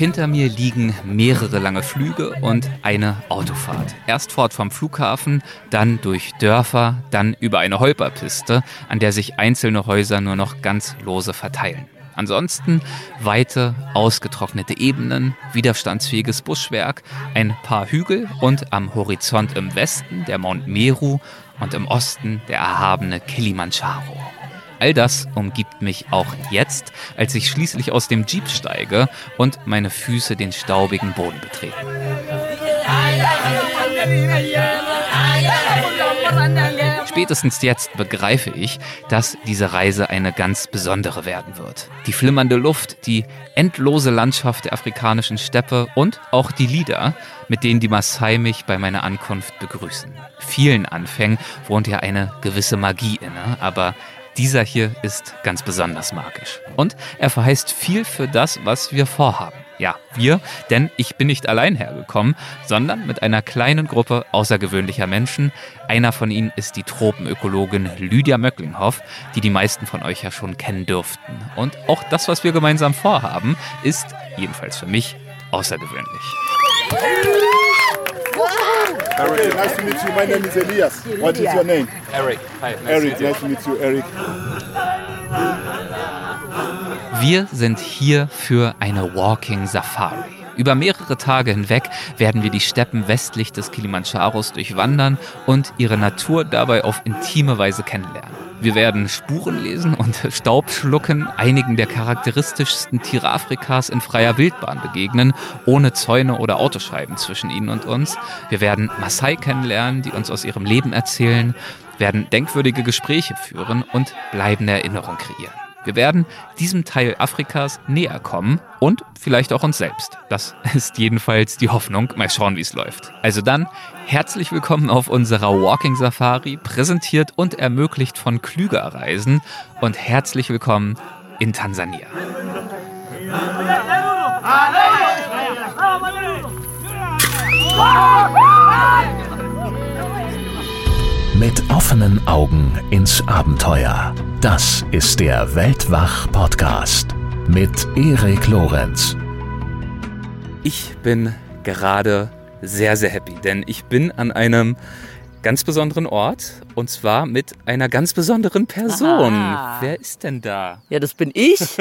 Hinter mir liegen mehrere lange Flüge und eine Autofahrt. Erst fort vom Flughafen, dann durch Dörfer, dann über eine Holperpiste, an der sich einzelne Häuser nur noch ganz lose verteilen. Ansonsten weite, ausgetrocknete Ebenen, widerstandsfähiges Buschwerk, ein paar Hügel und am Horizont im Westen der Mount Meru und im Osten der erhabene Kilimanjaro. All das umgibt mich auch jetzt, als ich schließlich aus dem Jeep steige und meine Füße den staubigen Boden betreten. Spätestens jetzt begreife ich, dass diese Reise eine ganz besondere werden wird. Die flimmernde Luft, die endlose Landschaft der afrikanischen Steppe und auch die Lieder, mit denen die Maasai mich bei meiner Ankunft begrüßen. Vielen Anfängen wohnt ja eine gewisse Magie inne, aber dieser hier ist ganz besonders magisch. Und er verheißt viel für das, was wir vorhaben. Ja, wir, denn ich bin nicht allein hergekommen, sondern mit einer kleinen Gruppe außergewöhnlicher Menschen. Einer von ihnen ist die Tropenökologin Lydia Möcklinghoff, die die meisten von euch ja schon kennen dürften. Und auch das, was wir gemeinsam vorhaben, ist, jedenfalls für mich, außergewöhnlich. Okay, nice to meet you. My name is Elias. What is your name? Eric. Hi, nice Eric, nice to meet you, Eric. Wir sind hier für eine Walking Safari. Über mehrere Tage hinweg werden wir die Steppen westlich des Kilimandscharos durchwandern und ihre Natur dabei auf intime Weise kennenlernen. Wir werden Spuren lesen und Staub schlucken, einigen der charakteristischsten Tiere Afrikas in freier Wildbahn begegnen, ohne Zäune oder Autoscheiben zwischen ihnen und uns. Wir werden Maasai kennenlernen, die uns aus ihrem Leben erzählen, werden denkwürdige Gespräche führen und bleibende Erinnerungen kreieren. Wir werden diesem Teil Afrikas näher kommen und vielleicht auch uns selbst. Das ist jedenfalls die Hoffnung. Mal schauen, wie es läuft. Also dann herzlich willkommen auf unserer Walking Safari, präsentiert und ermöglicht von Klüger Reisen und herzlich willkommen in Tansania. Mit offenen Augen ins Abenteuer. Das ist der Weltwach-Podcast mit Erik Lorenz. Ich bin gerade sehr, sehr happy, denn ich bin an einem ganz besonderen Ort und zwar mit einer ganz besonderen Person. Aha. Wer ist denn da? Ja, das bin ich.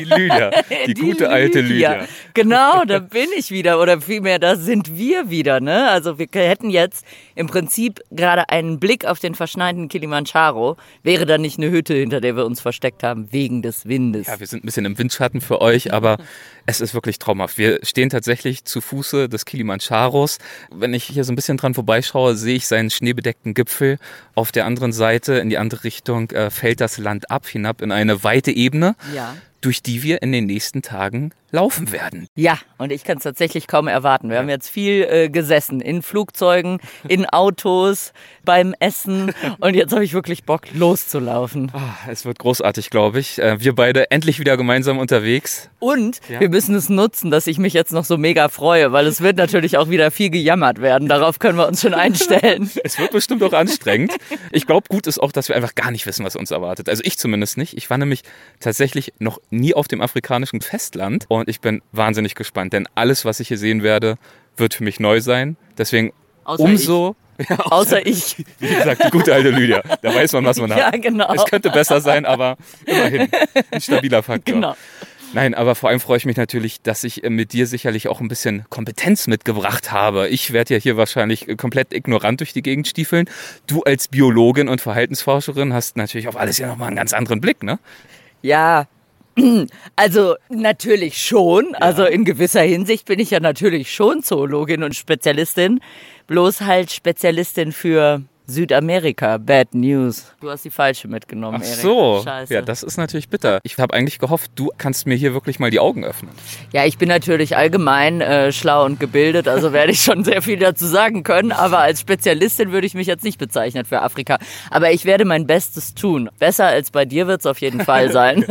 Die Lydia, die, gute alte Lydia. Genau, da bin ich wieder. Oder vielmehr, da sind wir wieder. Ne? Also wir hätten jetzt im Prinzip gerade einen Blick auf den verschneiten Kilimanjaro. Wäre da nicht eine Hütte, hinter der wir uns versteckt haben, wegen des Windes. Ja, wir sind ein bisschen im Windschatten für euch, aber es ist wirklich traumhaft. Wir stehen tatsächlich zu Fuße des Kilimandscharos. Wenn ich hier so ein bisschen dran vorbeischaue, sehe ich seinen schneebedeckten Gipfel. Auf der anderen Seite, in die andere Richtung, äh, fällt das Land ab, hinab in eine weite Ebene, Ja. Durch die wir in den nächsten Tagen laufen werden. Ja, und ich kann es tatsächlich kaum erwarten. Wir haben jetzt viel äh, gesessen, in Flugzeugen, in Autos, beim Essen und jetzt habe ich wirklich Bock loszulaufen. Ah, es wird großartig, glaube ich. Äh, wir beide endlich wieder gemeinsam unterwegs. Und Ja. wir müssen es nutzen, dass ich mich jetzt noch so mega freue, weil es wird natürlich auch wieder viel gejammert werden. Darauf können wir uns schon einstellen. Es wird bestimmt auch anstrengend. Ich glaube, gut ist auch, dass wir einfach gar nicht wissen, was uns erwartet. Also ich zumindest nicht. Ich war nämlich tatsächlich noch nie auf dem afrikanischen Festland und ich bin wahnsinnig gespannt, denn alles, was ich hier sehen werde, wird für mich neu sein. Deswegen Außer umso, ja, Außer ich. wie gesagt, die gute alte Lydia. Da weiß man, was man Ja, hat. genau. Es könnte besser sein, aber immerhin ein stabiler Faktor. Genau. Nein, aber vor allem freue ich mich natürlich, dass ich äh, mit dir sicherlich auch ein bisschen Kompetenz mitgebracht habe. Ich werde ja hier wahrscheinlich äh, komplett ignorant durch die Gegend stiefeln. Du als Biologin und Verhaltensforscherin hast natürlich auf alles ja nochmal einen ganz anderen Blick, ne? Ja. Also natürlich schon. Also in gewisser Hinsicht bin ich ja natürlich schon Zoologin und Spezialistin. Bloß halt Spezialistin für Südamerika. Bad News. Du hast die falsche mitgenommen, Ach Erik. so, Scheiße. ja, das ist natürlich bitter. Ich habe eigentlich gehofft, du kannst mir hier wirklich mal die Augen öffnen. Ja, ich bin natürlich allgemein äh, schlau und gebildet, also werde ich schon sehr viel dazu sagen können. Aber als Spezialistin würde ich mich jetzt nicht bezeichnen für Afrika. Aber ich werde mein Bestes tun. Besser als bei dir wird es auf jeden Fall sein.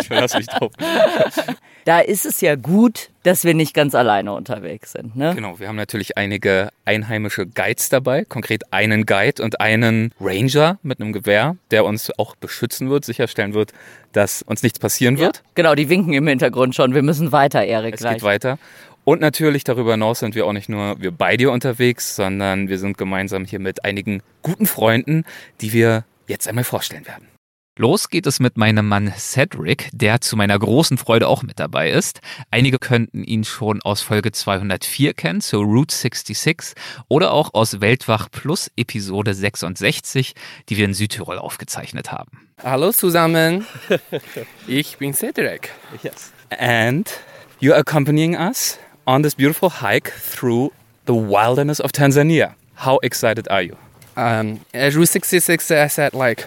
Ich verlasse mich drauf. da ist es ja gut, dass wir nicht ganz alleine unterwegs sind. Ne? Genau, wir haben natürlich einige einheimische Guides dabei, konkret einen Guide und einen Ranger mit einem Gewehr, der uns auch beschützen wird, sicherstellen wird, dass uns nichts passieren wird. Ja, genau, die winken im Hintergrund schon. Wir müssen weiter, Erik. Es gleich. geht weiter. Und natürlich darüber hinaus sind wir auch nicht nur wir beide unterwegs, sondern wir sind gemeinsam hier mit einigen guten Freunden, die wir jetzt einmal vorstellen werden. Los geht es mit meinem Mann Cedric, der zu meiner großen Freude auch mit dabei ist. Einige könnten ihn schon aus Folge 204 kennen, zu Route 66, oder auch aus Weltwach Plus Episode 66, die wir in Südtirol aufgezeichnet haben. Hallo zusammen, ich bin Cedric. Yes. And you're accompanying us on this beautiful hike through the wilderness of Tanzania. How excited are you? Um, at Route 66, I said like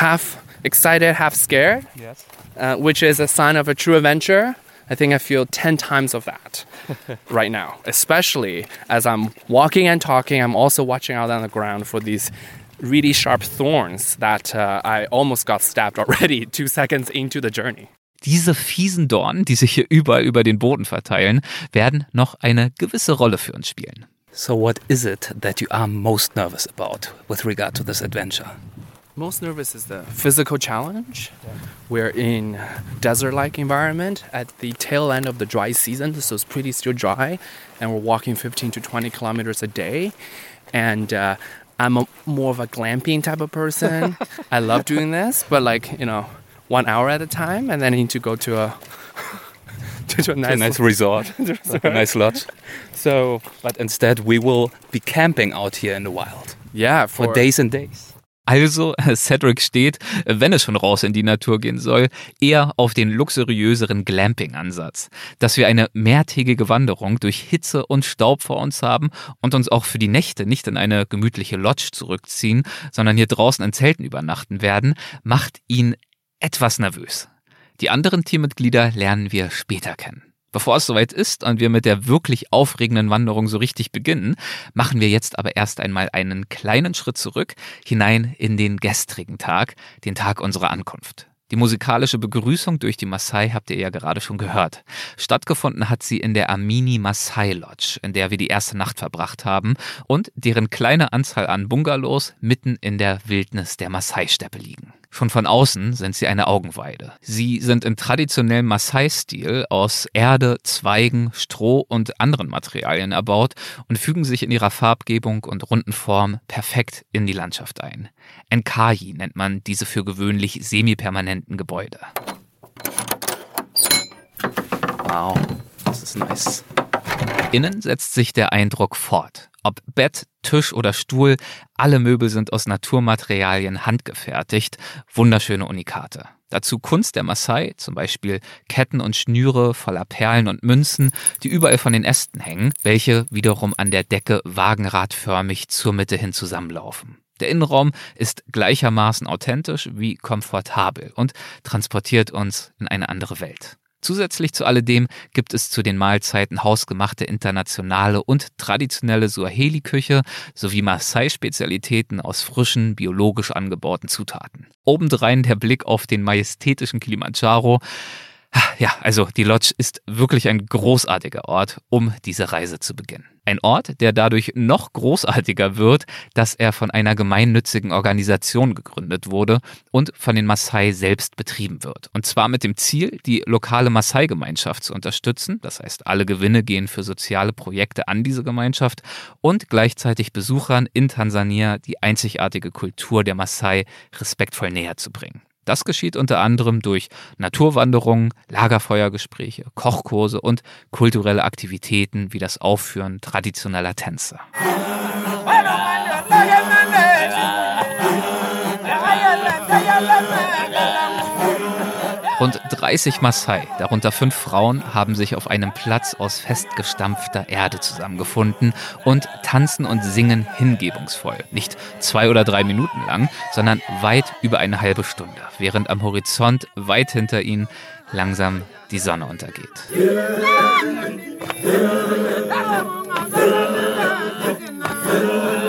half excited, half scared, Yes. uh, which is a sign of a true adventure. I think I feel 10 times of that right now, especially as I'm walking and talking. I'm also watching out on the ground for these really sharp thorns that uh, I almost got stabbed already two seconds into the journey. Diese fiesen Dornen, die sich hier überall über den Boden verteilen, werden noch eine gewisse Rolle für uns spielen. So what is it that you are most nervous about with regard to this adventure? Most nervous is the physical challenge. We're in desert-like environment at the tail end of the dry season, so it's pretty still dry, and we're walking 15 to 20 kilometers a day. And uh, I'm a, more of a glamping type of person. I love doing this, but like you know, one hour at a time, and then I need to go to a to a nice, A nice resort, like a nice lodge. So But instead we will be camping out here in the wild yeah, for for days and days. Also, Cedric steht, wenn es schon raus in die Natur gehen soll, eher auf den luxuriöseren Glamping-Ansatz. Dass wir eine mehrtägige Wanderung durch Hitze und Staub vor uns haben und uns auch für die Nächte nicht in eine gemütliche Lodge zurückziehen, sondern hier draußen in Zelten übernachten werden, macht ihn etwas nervös. Die anderen Teammitglieder lernen wir später kennen. Bevor es soweit ist und wir mit der wirklich aufregenden Wanderung so richtig beginnen, machen wir jetzt aber erst einmal einen kleinen Schritt zurück hinein in den gestrigen Tag, den Tag unserer Ankunft. Die musikalische Begrüßung durch die Maasai habt ihr ja gerade schon gehört. Stattgefunden hat sie in der Amini Maasai Lodge, in der wir die erste Nacht verbracht haben und deren kleine Anzahl an Bungalows mitten in der Wildnis der Maasai-Steppe liegen. Schon von außen sind sie eine Augenweide. Sie sind in traditionellem Maasai-Stil aus Erde, Zweigen, Stroh und anderen Materialien erbaut und fügen sich in ihrer Farbgebung und runden Form perfekt in die Landschaft ein. Enkaji nennt man diese für gewöhnlich semipermanenten Gebäude. Wow, das ist nice. Innen setzt sich der Eindruck fort. Ob Bett, Tisch oder Stuhl, alle Möbel sind aus Naturmaterialien handgefertigt, wunderschöne Unikate. Dazu Kunst der Maasai, zum Beispiel Ketten und Schnüre voller Perlen und Münzen, die überall von den Ästen hängen, welche wiederum an der Decke wagenradförmig zur Mitte hin zusammenlaufen. Der Innenraum ist gleichermaßen authentisch wie komfortabel und transportiert uns in eine andere Welt. Zusätzlich zu alledem gibt es zu den Mahlzeiten hausgemachte internationale und traditionelle Suaheli-Küche sowie Maasai-Spezialitäten aus frischen, biologisch angebauten Zutaten. Obendrein der Blick auf den majestätischen Kilimanjaro. Ja, also die Lodge ist wirklich ein großartiger Ort, um diese Reise zu beginnen. Ein Ort, der dadurch noch großartiger wird, dass er von einer gemeinnützigen Organisation gegründet wurde und von den Maasai selbst betrieben wird. Und zwar mit dem Ziel, die lokale Maasai-Gemeinschaft zu unterstützen. Das heißt, alle Gewinne gehen für soziale Projekte an diese Gemeinschaft und gleichzeitig Besuchern in Tansania die einzigartige Kultur der Maasai respektvoll näher zu bringen. Das geschieht unter anderem durch Naturwanderungen, Lagerfeuergespräche, Kochkurse und kulturelle Aktivitäten wie das Aufführen traditioneller Tänze. Rund 30 Maasai, darunter fünf Frauen, haben sich auf einem Platz aus festgestampfter Erde zusammengefunden und tanzen und singen hingebungsvoll. Nicht zwei oder drei Minuten lang, sondern weit über eine halbe Stunde, während am Horizont weit hinter ihnen langsam die Sonne untergeht.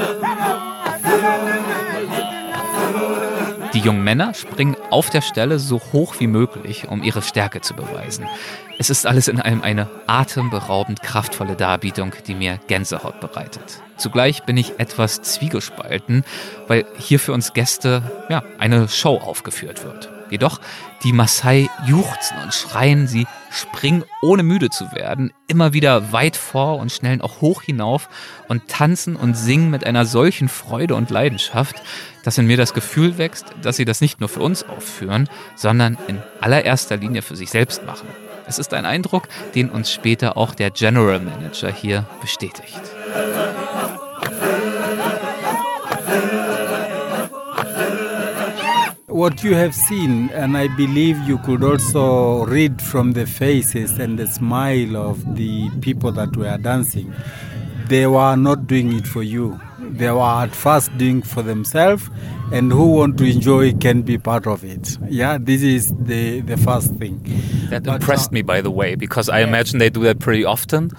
jungen Männer springen auf der Stelle so hoch wie möglich, um ihre Stärke zu beweisen. Es ist alles in allem eine atemberaubend kraftvolle Darbietung, die mir Gänsehaut bereitet. Zugleich bin ich etwas zwiegespalten, weil hier für uns Gäste ja, eine Show aufgeführt wird. Jedoch, die Maasai juchzen und schreien, sie springen ohne müde zu werden, immer wieder weit vor und schnellen auch hoch hinauf und tanzen und singen mit einer solchen Freude und Leidenschaft, dass in mir das Gefühl wächst, dass sie das nicht nur für uns aufführen, sondern in allererster Linie für sich selbst machen. Es ist ein Eindruck, den uns später auch der General Manager hier bestätigt. what you have seen, and I believe you could also read from the faces and the smile of the people that were dancing, they were not doing it for you. They were at first doing for themselves, and who want to enjoy can be part of it. Yeah, this is the the first thing. That but, impressed uh, me, by the way, because I imagine they do that pretty often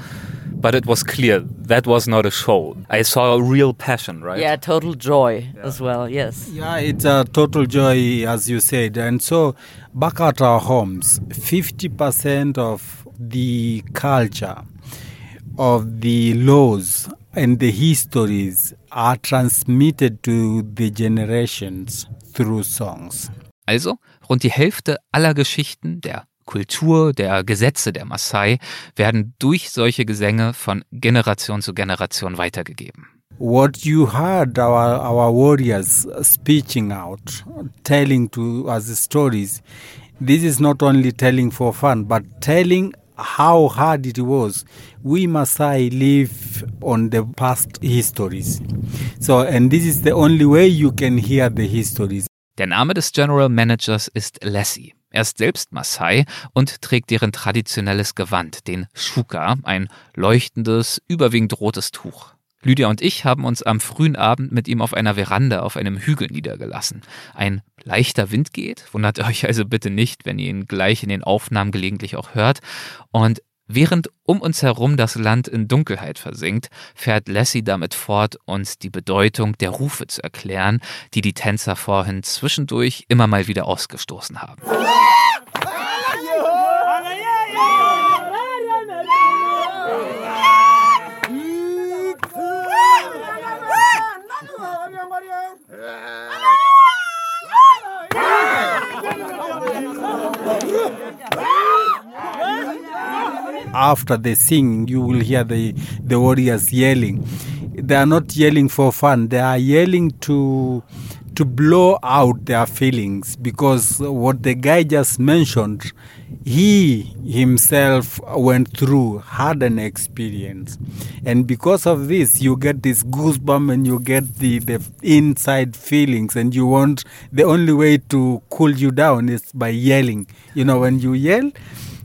but it was clear that was not a show. I saw a real passion, right? Yeah, total joy yeah. as well, yes. Yeah, it's a total joy, as you said. And so, back at our homes, 50% of the culture, of the laws, and the histories are transmitted to the generations through songs. Also, rund die Hälfte aller Geschichten der Kultur, der Gesetze der Maasai werden durch solche Gesänge von Generation zu Generation weitergegeben. What you heard our, our warriors speaking out, telling to us stories, this is not only telling for fun, but telling how hard it was. We Maasai live on the past histories. So, and this is the only way you can hear the histories. Der Name des General Managers ist Lassie. Er ist selbst Maasai und trägt deren traditionelles Gewand, den Shuka, ein leuchtendes, überwiegend rotes Tuch. Lydia und ich haben uns am frühen Abend mit ihm auf einer Veranda auf einem Hügel niedergelassen. Ein leichter Wind geht, wundert euch also bitte nicht, wenn ihr ihn gleich in den Aufnahmen gelegentlich auch hört. Und Während um uns herum das Land in Dunkelheit versinkt, fährt Lassie damit fort, uns die Bedeutung der Rufe zu erklären, die die Tänzer vorhin zwischendurch immer mal wieder ausgestoßen haben. after they sing, you will hear the, the warriors yelling. They are not yelling for fun, they are yelling to to blow out their feelings because what the guy just mentioned, he himself went through, had an experience. And because of this, you get this goosebump and you get the, the inside feelings, and you want the only way to cool you down is by yelling. You know, when you yell,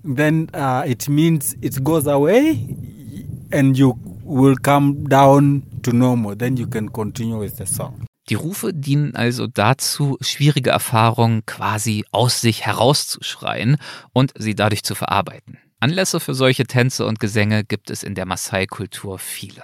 then uh, it means it goes away and you will come down to normal. Then you can continue with the song. Die Rufe dienen also dazu, schwierige Erfahrungen quasi aus sich herauszuschreien und sie dadurch zu verarbeiten. Anlässe für solche Tänze und Gesänge gibt es in der Maasai-Kultur viele.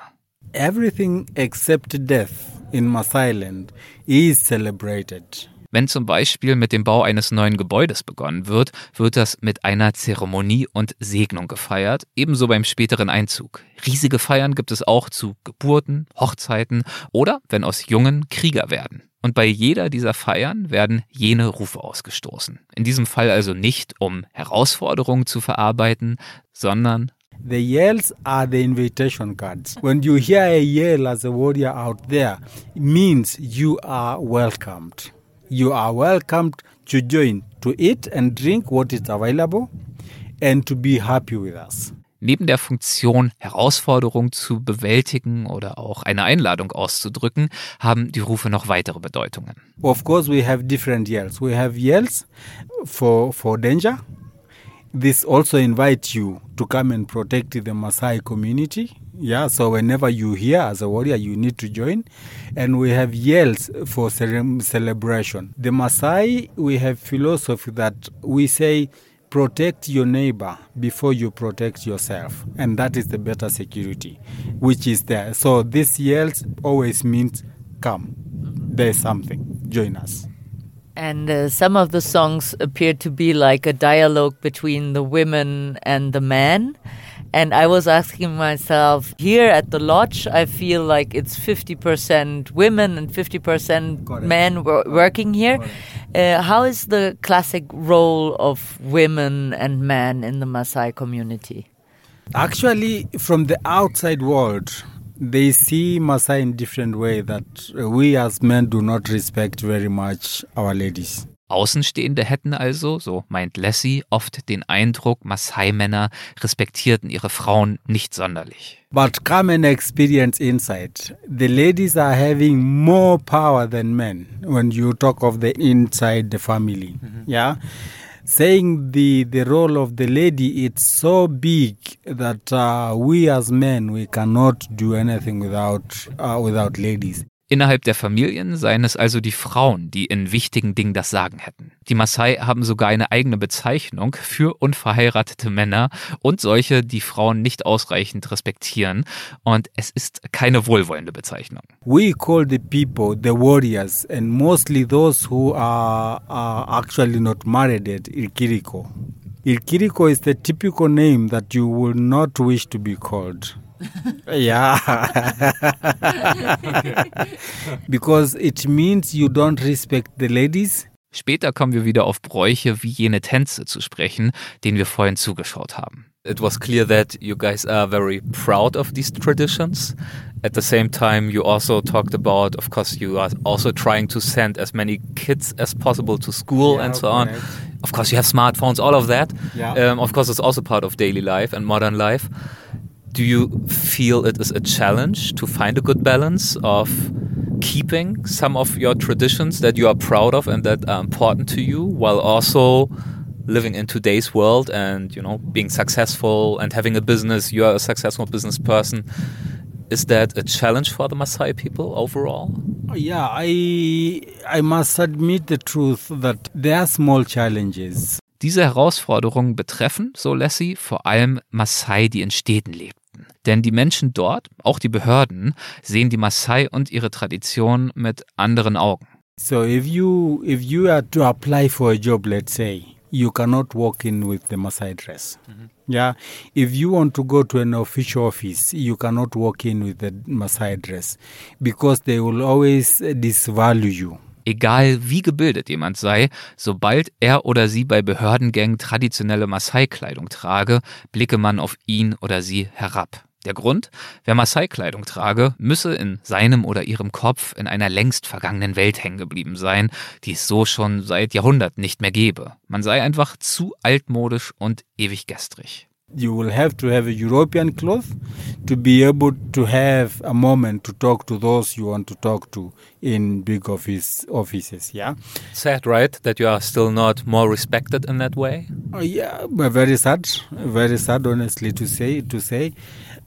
Everything except death in Maasai land is celebrated. Wenn zum Beispiel mit dem Bau eines neuen Gebäudes begonnen wird, wird das mit einer Zeremonie und Segnung gefeiert, ebenso beim späteren Einzug. Riesige Feiern gibt es auch zu Geburten, Hochzeiten oder wenn aus Jungen Krieger werden. Und bei jeder dieser Feiern werden jene Rufe ausgestoßen. In diesem Fall also nicht, um Herausforderungen zu verarbeiten, sondern The yells are the invitation cards. When you hear a yell as a warrior out there, it means you are welcomed. You are welcomed to join, to eat and drink what is available and to be happy with us. Neben der Funktion, Herausforderungen zu bewältigen oder auch eine Einladung auszudrücken, haben die Rufe noch weitere Bedeutungen. Of course, we have different yells. We have yells for, for danger. This also invites you to come and protect the Maasai community. Yeah, so whenever you hear as a warrior, you need to join. And we have yells for celebration. The Maasai, we have philosophy that we say, protect your neighbor before you protect yourself. And that is the better security, which is there. So this yells always means, come, there's something, join us. And uh, some of the songs appear to be like a dialogue between the women and the men. And I was asking myself, here at the lodge, I feel like it's 50% women and 50% men wor- working here. Uh, how is the classic role of women and men in the Maasai community? Actually, from the outside world, they see Maasai in different way that uh, we as men do not respect very much our ladies. Außenstehende hätten also, so meint Lassie, oft den Eindruck, Maasai-Männer respektierten ihre Frauen nicht sonderlich. But come and experience inside. The ladies are having more power than men when you talk of the inside the family. Yeah. Saying the, the role of the lady, it's so big that uh, we as men, we cannot do anything without, uh, without ladies. Innerhalb der Familien seien es also die Frauen, die in wichtigen Dingen das Sagen hätten. Die Maasai haben sogar eine eigene Bezeichnung für unverheiratete Männer und solche, die Frauen nicht ausreichend respektieren. Und es ist keine wohlwollende Bezeichnung. We call the people the warriors, and mostly those who are, are actually not married at Ilkiriko. Ilkiriko is the typical name that you will not wish to be called. Yeah. because it means you don't respect the ladies. Später kommen wir wieder auf Bräuche wie jene Tänze zu sprechen, denen wir vorhin zugeschaut haben. It was clear that you guys are very proud of these traditions. At the same time, you also talked about, of course, you are also trying to send as many kids as possible to school Yeah, and so on. correct. Of course, you have smartphones, all of that. Yeah. Um, of course, it's also part of daily life and modern life. Do you feel it is a challenge to find a good balance of keeping some of your traditions that you are proud of and that are important to you while also living in today's world and you know being successful and having a business you are a successful business person is that a challenge for the Maasai people overall oh, Yeah, I I must admit the truth that there are small challenges. Diese Herausforderungen betreffen, so Lassie, vor allem Maasai, die in Städten lebten. Denn die Menschen dort, auch die Behörden, sehen die Maasai und ihre Tradition mit anderen Augen. So if you if you are to apply for a job, let's say, you cannot walk in with the Maasai dress. Yeah. If you want to go to an official office, you cannot walk in with the Maasai dress because they will always disvalue you. Egal wie gebildet jemand sei, sobald er oder sie bei Behördengängen traditionelle Maasai-Kleidung trage, blicke man auf ihn oder sie herab. Der Grund? Wer Maasai-Kleidung trage, müsse in seinem oder ihrem Kopf in einer längst vergangenen Welt hängen geblieben sein, die es so schon seit Jahrhunderten nicht mehr gebe. Man sei einfach zu altmodisch und ewig gestrig. You will have to have a European cloth to be able to have a moment to talk to those you want to talk to in big office offices. Yeah. Sad, right? That you are still not more respected in that way? Oh, yeah, but very sad, very sad, honestly to say. To say,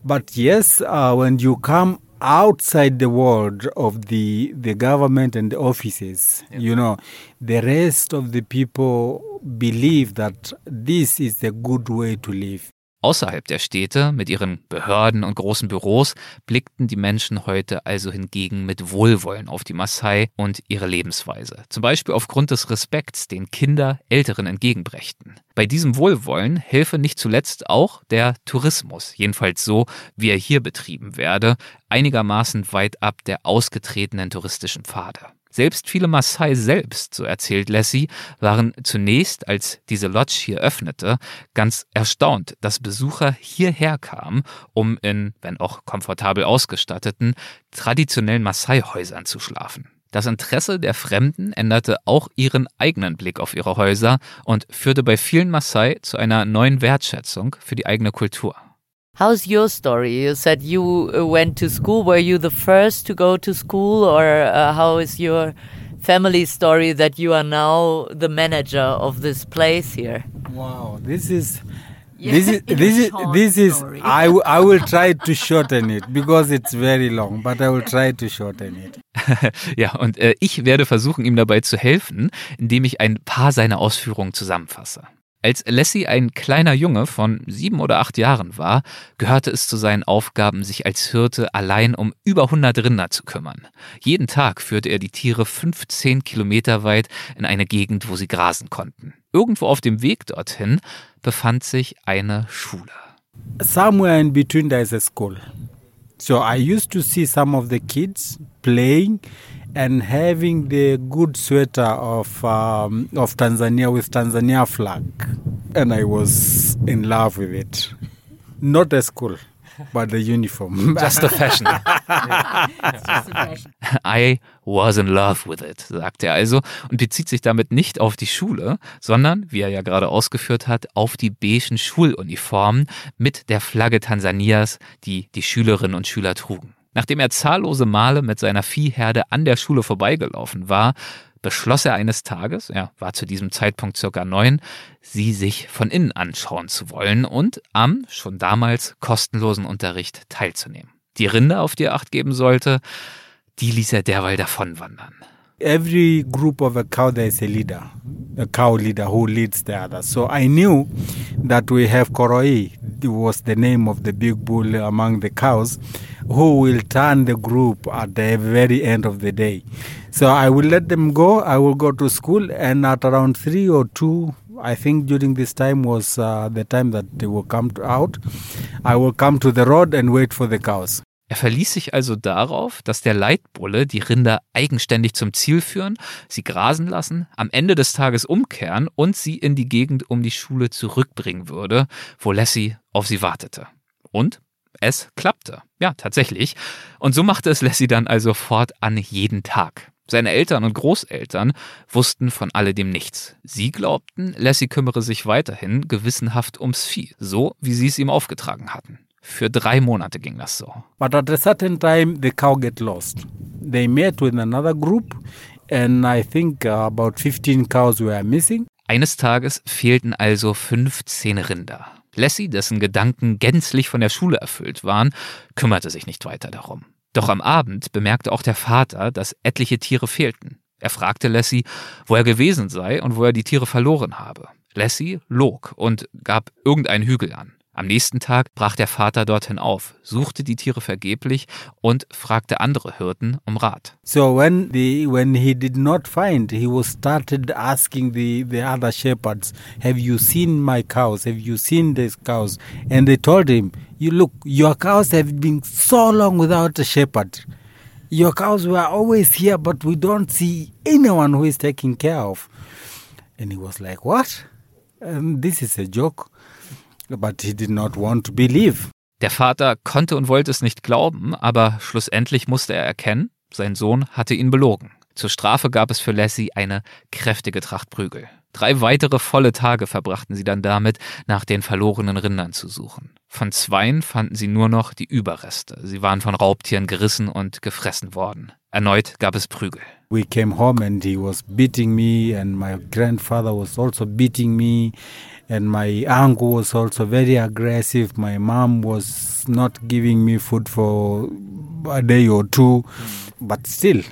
but yes, uh, when you come outside the world of the the government and the offices, you know, the rest of the people believe that this is the good way to live. Außerhalb der Städte mit ihren Behörden und großen Büros blickten die Menschen heute also hingegen mit Wohlwollen auf die Maasai und ihre Lebensweise. Zum Beispiel aufgrund des Respekts, den Kinder Älteren entgegenbrächten. Bei diesem Wohlwollen helfe nicht zuletzt auch der Tourismus, jedenfalls so, wie er hier betrieben werde, einigermaßen weit ab der ausgetretenen touristischen Pfade. Selbst viele Maasai selbst, so erzählt Lassie, waren zunächst, als diese Lodge hier öffnete, ganz erstaunt, dass Besucher hierher kamen, um in, wenn auch komfortabel ausgestatteten, traditionellen Maasai-Häusern zu schlafen. Das Interesse der Fremden änderte auch ihren eigenen Blick auf ihre Häuser und führte bei vielen Maasai zu einer neuen Wertschätzung für die eigene Kultur. How's your story? You said you uh, went to school. Were you the first to go to school, or uh, how is your family story that you are now the manager of this place here? Wow, this is. Yeah, this is in a this is short this is story. I, w- I will try to shorten it because it's very long but I will try to shorten it ja, und äh, ich werde versuchen, ihm dabei zu helfen, indem ich ein paar seiner Ausführungen zusammenfasse. Als Lassie ein kleiner Junge von sieben oder acht Jahren war, gehörte es zu seinen Aufgaben, sich als Hirte allein um über 100 Rinder zu kümmern. Jeden Tag führte er die Tiere 15 Kilometer weit in eine Gegend, wo sie grasen konnten. Irgendwo auf dem Weg dorthin befand sich eine Schule. Somewhere in between there is a school. So I used to see some of the kids playing and having the good sweater of um, of Tanzania with Tanzania flag, and I was in love with it. Not the school, but the uniform. Just the fashion. I was in love with it, sagt er also und bezieht sich damit nicht auf die Schule, sondern, wie er ja gerade ausgeführt hat, auf die beigen Schuluniformen mit der Flagge Tansanias, die die Schülerinnen und Schüler trugen. Nachdem er zahllose Male mit seiner Viehherde an der Schule vorbeigelaufen war, beschloss er eines Tages, er war zu diesem Zeitpunkt circa neun, sie sich von innen anschauen zu wollen und am schon damals kostenlosen Unterricht teilzunehmen. Die Rinder, auf die er Acht geben sollte, die ließ er derweil davonwandern. Every group of a cow, there is a leader, a cow leader who leads the others. So I knew that we have Koroi, was the name of the big bull among the cows, who will turn the group at the very end of the day. So I will let them go. I will go to school, and at around three or two, I think during this time was uh, the time that they will come out. I will come to the road and wait for the cows. Er verließ sich also darauf, dass der Leitbulle die Rinder eigenständig zum Ziel führen, sie grasen lassen, am Ende des Tages umkehren und sie in die Gegend um die Schule zurückbringen würde, wo Lassie auf sie wartete. Und es klappte. Ja, tatsächlich. Und so machte es Lassie dann also fortan jeden Tag. Seine Eltern und Großeltern wussten von alledem nichts. Sie glaubten, Lassie kümmere sich weiterhin gewissenhaft ums Vieh, so wie sie es ihm aufgetragen hatten. Für drei Monate ging das so. But at a certain time, the cow get lost. They met with another group, and I think uh, about 15 cows were missing. Eines Tages fehlten also 15 Rinder. Lassie, dessen Gedanken gänzlich von der Schule erfüllt waren, kümmerte sich nicht weiter darum. Doch am Abend bemerkte auch der Vater, dass etliche Tiere fehlten. Er fragte Lassie, wo er gewesen sei und wo er die Tiere verloren habe. Lassie log und gab irgendeinen Hügel an. Am nächsten Tag brach der Vater dorthin auf, suchte die Tiere vergeblich und fragte andere Hirten um Rat. So when the when he did not find, he was started asking the the other shepherds, "Have you seen my cows? Have you seen these cows?" And they told him, "You look, your cows have been so long without a shepherd. Your cows were always here, but we don't see anyone who is taking care of." And he was like, "What? Um, this is a joke." But he did not want to believe. Der Vater konnte und wollte es nicht glauben, aber schlussendlich musste er erkennen, sein Sohn hatte ihn belogen. Zur Strafe gab es für Lassie eine kräftige Tracht Prügel. Drei weitere volle Tage verbrachten sie dann damit, nach den verlorenen Rindern zu suchen. Von zweien fanden sie nur noch die Überreste. Sie waren von Raubtieren gerissen und gefressen worden. Erneut gab es Prügel. We came home and he was beating me and my grandfather was also beating me and my uncle was also very aggressive. My mom was not giving me food for a day or two, but still,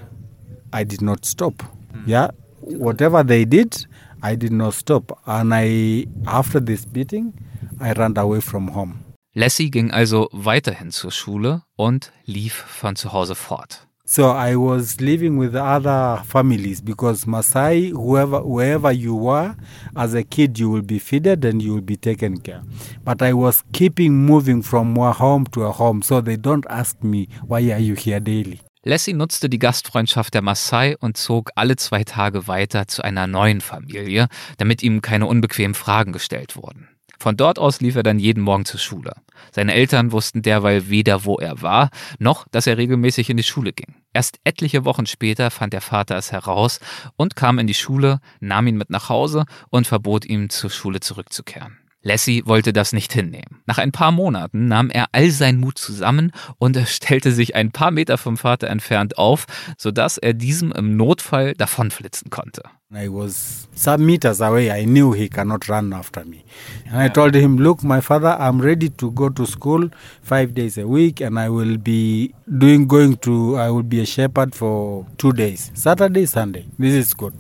I did not stop. Hmm. Yeah, whatever they did, I did not stop. And I, after this beating, I ran away from home. Lassie ging also weiterhin zur Schule und lief von zu Hause fort. So I was living with other families because Masai, whoever, wherever you were, as a kid, you will be fed and you will be taken care. But I was keeping moving from one home to a home, so they don't ask me, why are you here daily? Lassie nutzte die Gastfreundschaft der Maasai und zog alle zwei Tage weiter zu einer neuen Familie, damit ihm keine unbequemen Fragen gestellt wurden. Von dort aus lief er dann jeden Morgen zur Schule. Seine Eltern wussten derweil weder, wo er war, noch, dass er regelmäßig in die Schule ging. Erst etliche Wochen später fand der Vater es heraus und kam in die Schule, nahm ihn mit nach Hause und verbot ihm, zur Schule zurückzukehren. Lassie wollte das nicht hinnehmen. Nach ein paar Monaten nahm er all seinen Mut zusammen und stellte sich ein paar Meter vom Vater entfernt auf, sodass er diesem im Notfall davonflitzen konnte. I was some meters away. I knew he cannot run after me. And I told him, Look, my father, I'm ready to go to school five days a week and I will be doing going to I will be a shepherd for two days. Saturday, Sunday. This is good.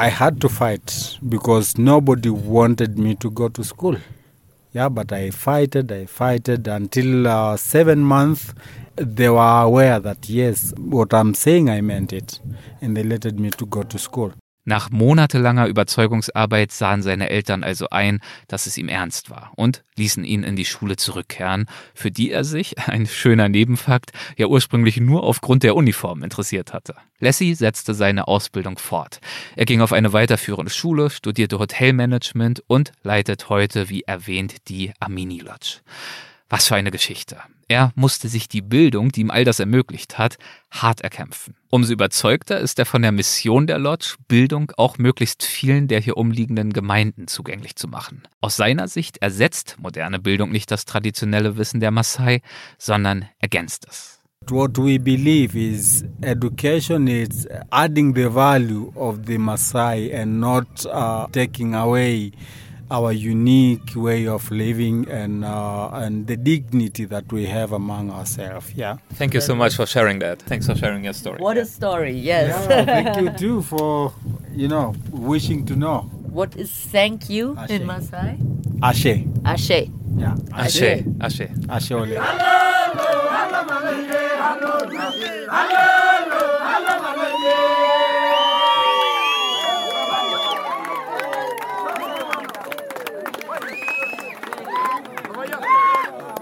I had to fight because nobody wanted me to go to school. Yeah, but I fighted, I fighted until uh, seven months. They were aware that yes, what I'm saying, I meant it, and they let me to go to school. Nach monatelanger Überzeugungsarbeit sahen seine Eltern also ein, dass es ihm ernst war und ließen ihn in die Schule zurückkehren, für die er sich, ein schöner Nebenfakt, ja ursprünglich nur aufgrund der Uniform interessiert hatte. Lassie setzte seine Ausbildung fort. Er ging auf eine weiterführende Schule, studierte Hotelmanagement und leitet heute, wie erwähnt, die Amini Lodge. Was für eine Geschichte. Er musste sich die Bildung, die ihm all das ermöglicht hat, hart erkämpfen. Umso überzeugter ist er von der Mission der Lodge, Bildung auch möglichst vielen der hier umliegenden Gemeinden zugänglich zu machen. Aus seiner Sicht ersetzt moderne Bildung nicht das traditionelle Wissen der Maasai, sondern ergänzt es. What we believe is education is adding the value of the Maasai and not uh, taking away our unique way of living and uh, and the dignity that we have among ourselves. Yeah. Thank you so much for sharing that. Thanks for sharing your story. What a story, yes. Yeah, thank you too for you know wishing to know. What is thank you Ashe. in Maasai? Ashe. Ashe. Yeah. Ashe, Ashe. Ashe ole.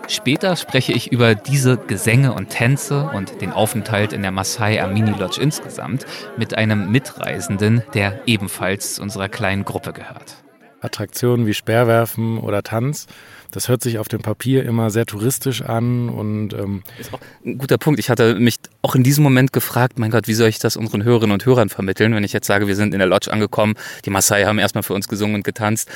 Später spreche ich über diese Gesänge und Tänze und den Aufenthalt in der Maasai Amini Lodge insgesamt mit einem Mitreisenden, der ebenfalls zu unserer kleinen Gruppe gehört. Attraktionen wie Speerwerfen oder Tanz. Das hört sich auf dem Papier immer sehr touristisch an und ähm, Ist auch ein guter Punkt. Ich hatte mich auch in diesem Moment gefragt, mein Gott, wie soll ich das unseren Hörerinnen und Hörern vermitteln, wenn ich jetzt sage, wir sind in der Lodge angekommen, die Maasai haben erstmal für uns gesungen und getanzt.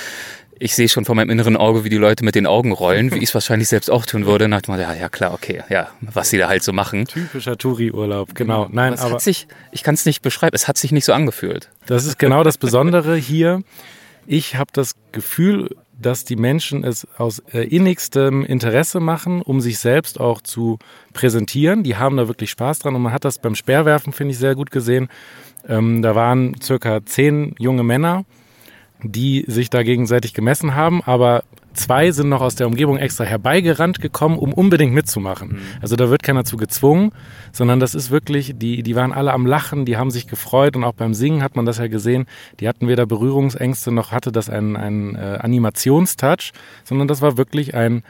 Ich sehe schon vor meinem inneren Auge, wie die Leute mit den Augen rollen, wie ich es wahrscheinlich selbst auch tun würde. Und dachte ja, ja klar, okay, ja, was sie da halt so machen. typischer Touri-Urlaub, genau. Nein, es aber hat sich, ich kann es nicht beschreiben, es hat sich nicht so angefühlt. das ist genau das Besondere hier. Ich habe das Gefühl, dass die Menschen es aus äh, innigstem Interesse machen, um sich selbst auch zu präsentieren. Die haben da wirklich Spaß dran und man hat das beim Speerwerfen, finde ich, sehr gut gesehen. Ähm, da waren circa zehn junge Männer, die sich da gegenseitig gemessen haben, aber zwei sind noch aus der Umgebung extra herbeigerannt gekommen, um unbedingt mitzumachen. Also da wird keiner zu gezwungen, sondern das ist wirklich, die, die waren alle am Lachen, die haben sich gefreut und auch beim Singen hat man das ja gesehen, die hatten weder Berührungsängste noch hatte das einen, einen äh, Animationstouch, sondern das war wirklich ein,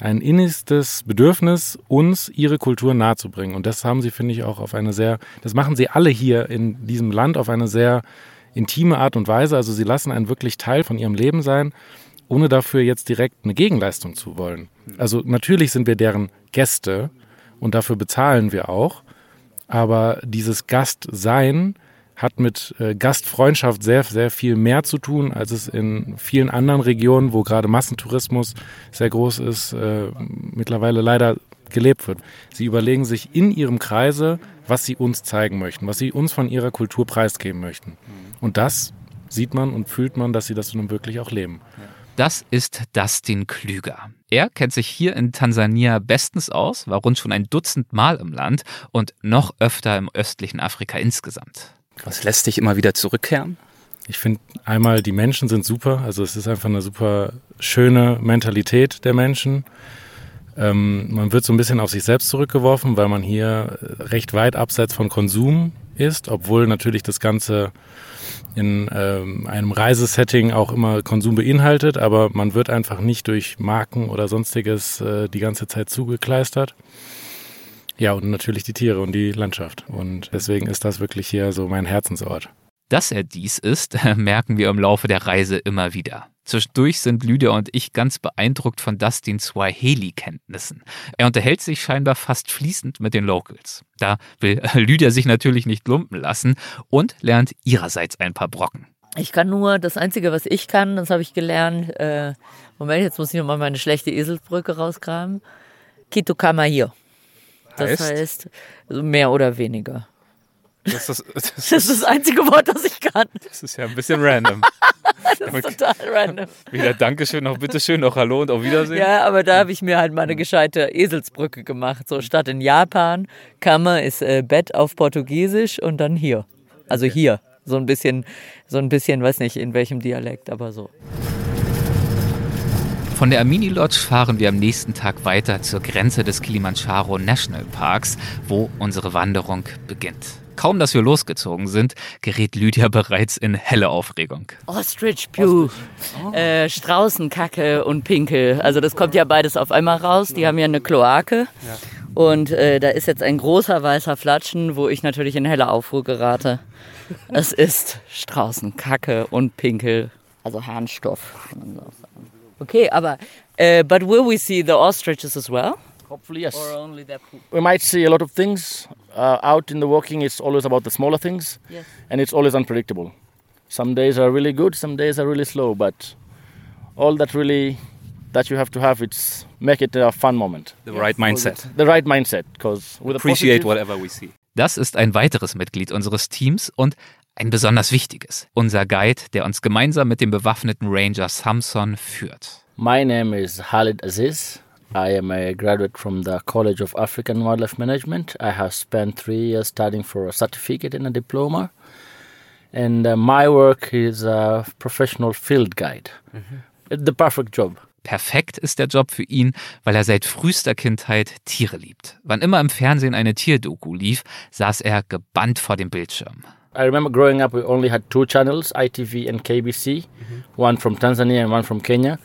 ein innigstes Bedürfnis, uns ihre Kultur nahezubringen. Und das haben sie, finde ich, auch auf eine sehr, das machen sie alle hier in diesem Land auf eine sehr intime Art und Weise. Also sie lassen einen wirklich Teil von ihrem Leben sein, ohne dafür jetzt direkt eine Gegenleistung zu wollen. Also natürlich sind wir deren Gäste und dafür bezahlen wir auch. Aber dieses Gastsein hat mit äh, Gastfreundschaft sehr, sehr viel mehr zu tun, als es in vielen anderen Regionen, wo gerade Massentourismus sehr groß ist, äh, mittlerweile leider gelebt wird. Sie überlegen sich in ihrem Kreise, was sie uns zeigen möchten, was sie uns von ihrer Kultur preisgeben möchten. Und das sieht man und fühlt man, dass sie das nun wirklich auch leben. Das ist Dustin Klüger. Er kennt sich hier in Tansania bestens aus, war rund schon ein Dutzend Mal im Land und noch öfter im östlichen Afrika insgesamt. Was lässt dich immer wieder zurückkehren? Ich finde einmal, die Menschen sind super. Also es ist einfach eine super schöne Mentalität der Menschen. Ähm, man wird so ein bisschen auf sich selbst zurückgeworfen, weil man hier recht weit abseits von Konsum ist, obwohl natürlich das Ganze in ähm, einem Reisesetting auch immer Konsum beinhaltet, aber man wird einfach nicht durch Marken oder sonstiges äh, die ganze Zeit zugekleistert. Ja, und natürlich die Tiere und die Landschaft. Und deswegen ist das wirklich hier so mein Herzensort. Dass er dies ist, merken wir im Laufe der Reise immer wieder. Zwischendurch sind Lydia und ich ganz beeindruckt von Dustins Swahili-Kenntnissen. Er unterhält sich scheinbar fast fließend mit den Locals. Da will Lydia sich natürlich nicht lumpen lassen und lernt ihrerseits ein paar Brocken. Ich kann nur, das Einzige, was ich kann, das habe ich gelernt. Äh, Moment, jetzt muss ich nochmal meine schlechte Eselsbrücke rauskramen. Kitukama hier. Das Heißt? heißt, also mehr oder weniger. Das ist, das, Das ist das einzige Wort, das ich kann. das ist ja ein bisschen random. Das ist total random. Weder Dankeschön noch Bitteschön noch Hallo und auf Wiedersehen. Ja, aber da habe ich mir halt mal eine gescheite Eselsbrücke gemacht. So statt in Japan, Kammer ist äh, Bett auf Portugiesisch und dann hier. Also hier. So ein bisschen, so ein bisschen, weiß nicht in welchem Dialekt, aber so. Von der Amini Lodge fahren wir am nächsten Tag weiter zur Grenze des Kilimanjaro National Parks, wo unsere Wanderung beginnt. Kaum, dass wir losgezogen sind, gerät Lydia bereits in helle Aufregung. Ostrich Pew, äh, Straußenkacke und Pinkel. Also das kommt ja beides auf einmal raus. Die haben ja eine Kloake. Und äh, da ist jetzt ein großer weißer Flatschen, wo ich natürlich in helle Aufruhr gerate. Es ist Straußenkacke und Pinkel, also Harnstoff. Okay, aber äh, but will we see the ostriches as well? Hopefully, yes. Or only their poop? We might see a lot of things. Uh, out in the walking, it's always about the smaller things, Yes. and it's always unpredictable. Some days are really good, some days are really slow, but all that really that you have to have it's make it a fun moment. The right mindset. The right mindset, because Appreciate positive, whatever we see. Das ist ein weiteres Mitglied unseres Teams und ein besonders wichtiges. Unser Guide, der uns gemeinsam mit dem bewaffneten Ranger Samson führt. My name is Khalid Aziz. I am a graduate from the College of African Wildlife Management. I have spent three years studying for a certificate and a diploma. And uh, my work is a professional field guide. It's the perfect job. Perfekt ist der Job für ihn, weil er seit frühester Kindheit Tiere liebt. Wann immer im Fernsehen eine Tierdoku lief, saß er gebannt vor dem Bildschirm. I remember growing up, we only had two channels, ITV and KBC, one from Tanzania and one from Kenya.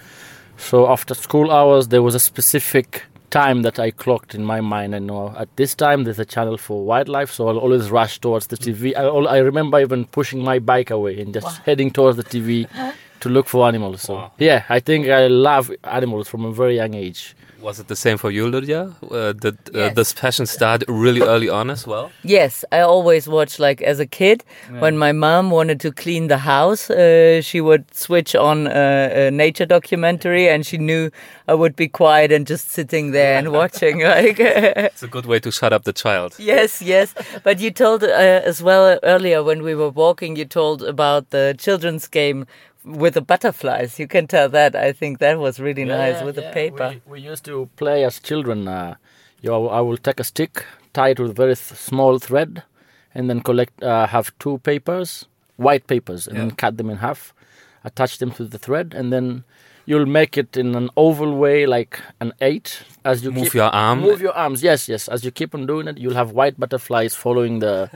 So after school hours, there was a specific time that I clocked in my mind. I know at this time there's a channel for wildlife, so I'll always rush towards the TV. I, I remember even pushing my bike away and just heading towards the TV to look for animals. So yeah, I think I love animals from a very young age. Was it the same for you, Lydia? Uh, did uh, Yes. this passion start really early on as well? Yes, I always watched like as a kid when my mom wanted to clean the house, uh, she would switch on a, a nature documentary, and she knew I would be quiet and just sitting there and watching. Like, It's a good way to shut up the child. yes, yes. But you told uh, as well earlier when we were walking, you told about the children's game with the butterflies. You can tell that. I think that was really nice with the paper. We, we used to play as children. Uh, you know, I will take a stick, tie it with very th- small thread, and then collect. Uh, have two papers, white papers, and then cut them in half, attach them to the thread, and then you'll make it in an oval way, like an eight. As you Move keep, your arm. Move your arms. Yes, yes. As you keep on doing it, you'll have white butterflies following the.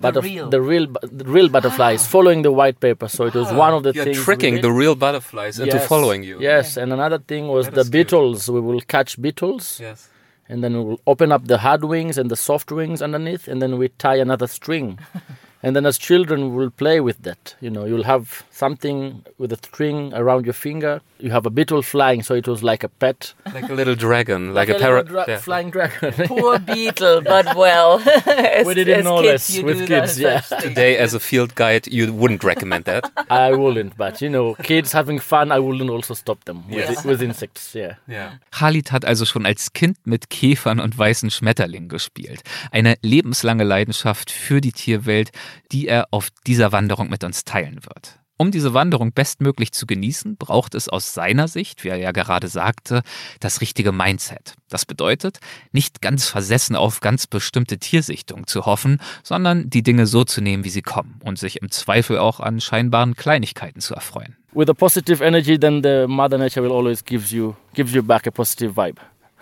Butterf- real. the real, the real butterflies following the white paper. So it was one of the You're things. we tricking did. the real butterflies into Yes, following you. Yes, and another thing was the beetles. We will catch beetles, Yes. and then we will open up the hard wings and the soft wings underneath, and then we tie another string. and then as children, we will play with that. You know, you'll have something with a string around your finger. You have a beetle flying, so it was like a pet, Like a little dragon, like, a little parrot. dra- yeah. flying dragon. Poor beetle, but well. as, we didn't know kids, less you with kids. that Yeah. Today, as a field guide, you wouldn't recommend that. I wouldn't, but you know, kids having fun, I wouldn't also stop them with, Yes. with insects. Yeah. Yeah. Khalid hat also schon als Kind mit Käfern und weißen Schmetterlingen gespielt. Eine lebenslange Leidenschaft für die Tierwelt, die er auf dieser Wanderung mit uns teilen wird. Um diese Wanderung bestmöglich zu genießen, braucht es aus seiner Sicht, wie er ja gerade sagte, das richtige Mindset. Das bedeutet, nicht ganz versessen auf ganz bestimmte Tiersichtungen zu hoffen, sondern die Dinge so zu nehmen, wie sie kommen und sich im Zweifel auch an scheinbaren Kleinigkeiten zu erfreuen. with a positive energy, then the Mother Nature will always gives you gives you back a positive vibe.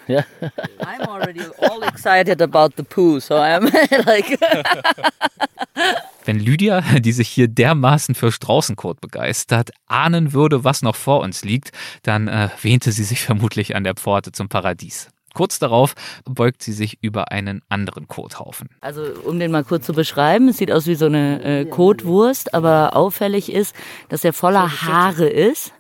Yeah. I'm already all excited about the poo, so I'm like. Wenn Lydia, die sich hier dermaßen für Straußenkot begeistert, ahnen würde, was noch vor uns liegt, dann äh, wähnte sie sich vermutlich an der Pforte zum Paradies. Kurz darauf beugt sie sich über einen anderen Kothaufen. Also, um den mal kurz zu beschreiben, es sieht aus wie so eine äh, Kotwurst, aber auffällig ist, dass er voller Haare ist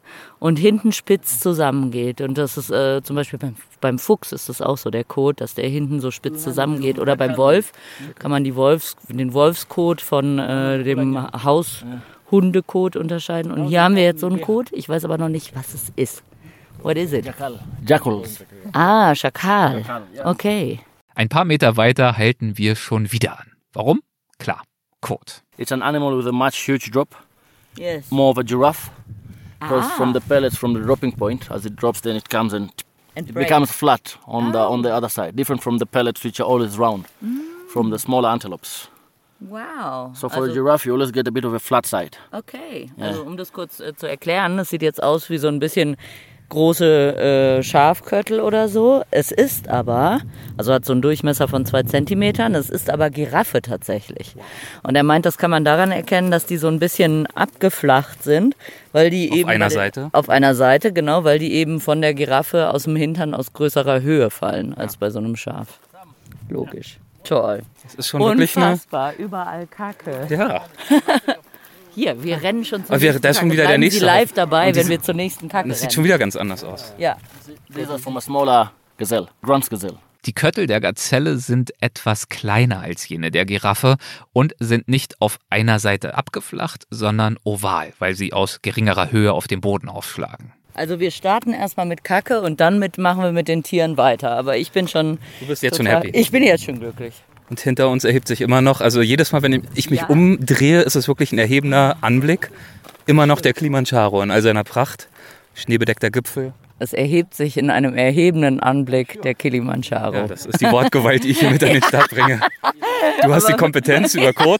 und hinten spitz zusammengeht. Und das ist äh, zum Beispiel beim, beim Fuchs ist das auch so, der Kot, dass der hinten so spitz zusammengeht. Oder beim Wolf kann man die Wolfs, den Wolfskot von äh, dem Haushundekot unterscheiden. Und hier haben wir jetzt so einen Kot. Ich weiß aber noch nicht, was es ist. What is it? Jackals. Ah, Schakal. Okay. Ein paar Meter weiter halten wir schon wieder an. Warum? Klar, Kot. It's an animal with a much huge drop, Yes. more of a giraffe. Because from the pellets, from the dropping point, as it drops, then it comes and And it becomes flat on the on the other side, different from the pellets which are always round, from the smaller antelopes. Wow. So for a Also- giraffe, you always get a bit of a flat side. Okay, also um das kurz äh, zu erklären, es sieht jetzt aus wie so ein bisschen große äh, Schafköttel oder so. Es ist aber, also hat so einen Durchmesser von zwei Zentimetern, es ist aber Giraffe tatsächlich. Und er meint, das kann man daran erkennen, dass die so ein bisschen abgeflacht sind, weil die Auf eben... einer bei der- Seite? Auf einer Seite, genau, weil die eben von der Giraffe aus dem Hintern aus größerer Höhe fallen, als bei so einem Schaf. Logisch. Toll. Das ist schon wirklich eine. Unfassbar, überall Kacke. Ja. Hier, wir rennen schon zum Aber wir- nächsten da ist schon Kacke. wieder der nächste Sie live dabei, Und wenn wir zur nächsten Kacke Das sieht rennen. schon wieder ganz anders aus. Ja. From a smaller gazelle, Grunts gazelle. Die Köttel der Gazelle sind etwas kleiner als jene der Giraffe und sind nicht auf einer Seite abgeflacht, sondern oval, weil sie aus geringerer Höhe auf dem Boden aufschlagen. Also wir starten erstmal mit Kacke und dann mit, machen wir mit den Tieren weiter. Aber ich bin schon. Du bist jetzt total, schon happy. Ich bin jetzt schon glücklich. Und hinter uns erhebt sich immer noch, also jedes Mal, wenn ich mich Ja. umdrehe, ist es wirklich ein erhebender Anblick. Immer noch der Kilimanjaro in all seiner Pracht. Schneebedeckter Gipfel. Es erhebt sich in einem erhebenden Anblick der Kilimanjaro. Ja, das ist die Wortgewalt, die ich hier mit an den Start bringe. Du hast die Kompetenz über Code.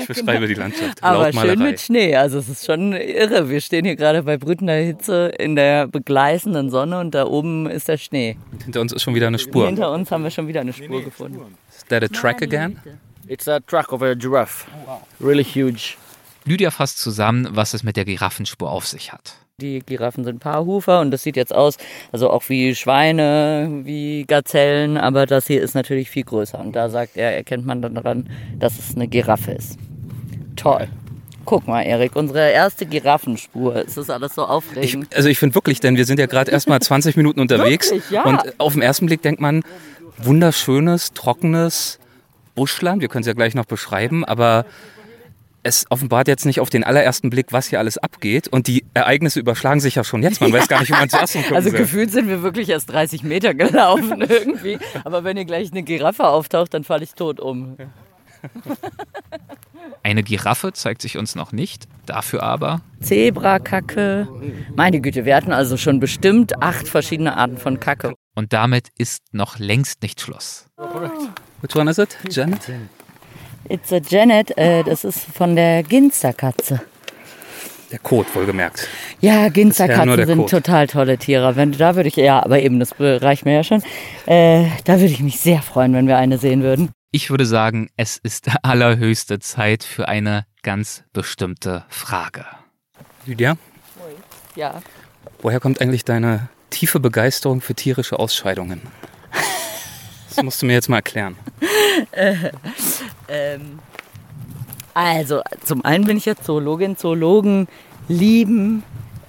Ich beschreibe die Landschaft. Aber schön mit Schnee. Also es ist schon irre. Wir stehen hier gerade bei brütender Hitze in der begleißenden Sonne und da oben ist der Schnee. Und hinter uns ist schon wieder eine Spur. Hinter uns haben wir schon wieder eine Spur gefunden. Is that a track again? It's a track of a giraffe. Really huge. Lydia fasst zusammen, was es mit der Giraffenspur auf sich hat. Die Giraffen sind Paarhufer und das sieht jetzt aus, also auch wie Schweine, wie Gazellen, aber das hier ist natürlich viel größer. Und da sagt er, erkennt man dann daran, dass es eine Giraffe ist. Toll. Guck mal, Erik, unsere erste Giraffenspur. Es ist alles so Ich, aufregend. also ich finde wirklich, denn wir sind ja gerade erst mal 20 Minuten unterwegs. Wirklich, ja. Und auf den ersten Blick denkt man, wunderschönes, trockenes Buschland. Wir können es ja gleich noch beschreiben, aber es offenbart jetzt nicht auf den allerersten Blick, was hier alles abgeht. Und die Ereignisse überschlagen sich ja schon jetzt. Man weiß gar nicht, wie man zuerst hingucken also gefühlt sind wir wirklich erst 30 Meter gelaufen irgendwie. Aber wenn hier gleich eine Giraffe auftaucht, dann falle ich tot um. Eine Giraffe zeigt sich uns noch nicht, dafür aber Zebrakacke. Meine Güte, wir hatten also schon bestimmt acht verschiedene Arten von Kacke. Und damit ist noch längst nicht Schluss. Which one is it? Janet? It's a Janet, äh, das ist von der Ginsterkatze. Der Code, wohlgemerkt. Ja, Ginsterkatzen der sind Kot. total tolle Tiere. Wenn da würde ich, ja, aber eben, das reicht mir ja schon. Äh, da würde ich mich sehr freuen, wenn wir eine sehen würden. Ich würde sagen, es ist allerhöchste Zeit für eine ganz bestimmte Frage. Lydia, Ja. woher kommt eigentlich deine tiefe Begeisterung für tierische Ausscheidungen? Das musst du mir jetzt mal erklären. Ähm, also, zum einen bin ich ja Zoologin. Zoologen lieben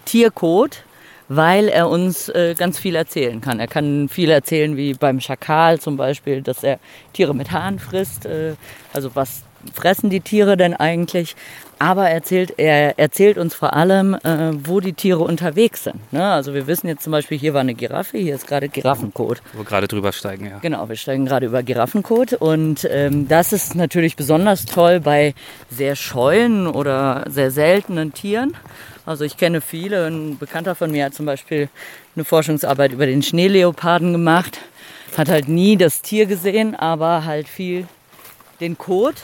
Tierkot, weil er uns äh, ganz viel erzählen kann. Er kann viel erzählen, wie beim Schakal zum Beispiel, dass er Tiere mit Haaren frisst. Äh, also was fressen die Tiere denn eigentlich? Aber er erzählt, er erzählt uns vor allem, äh, wo die Tiere unterwegs sind. Ne? Also wir wissen jetzt zum Beispiel, hier war eine Giraffe, hier ist gerade Giraffenkot. Wo wir gerade drüber steigen, ja. Genau, wir steigen gerade über Giraffenkot und ähm, das ist natürlich besonders toll bei sehr scheuen oder sehr seltenen Tieren. Also ich kenne viele, ein Bekannter von mir hat zum Beispiel eine Forschungsarbeit über den Schneeleoparden gemacht, hat halt nie das Tier gesehen, aber halt viel den Kot.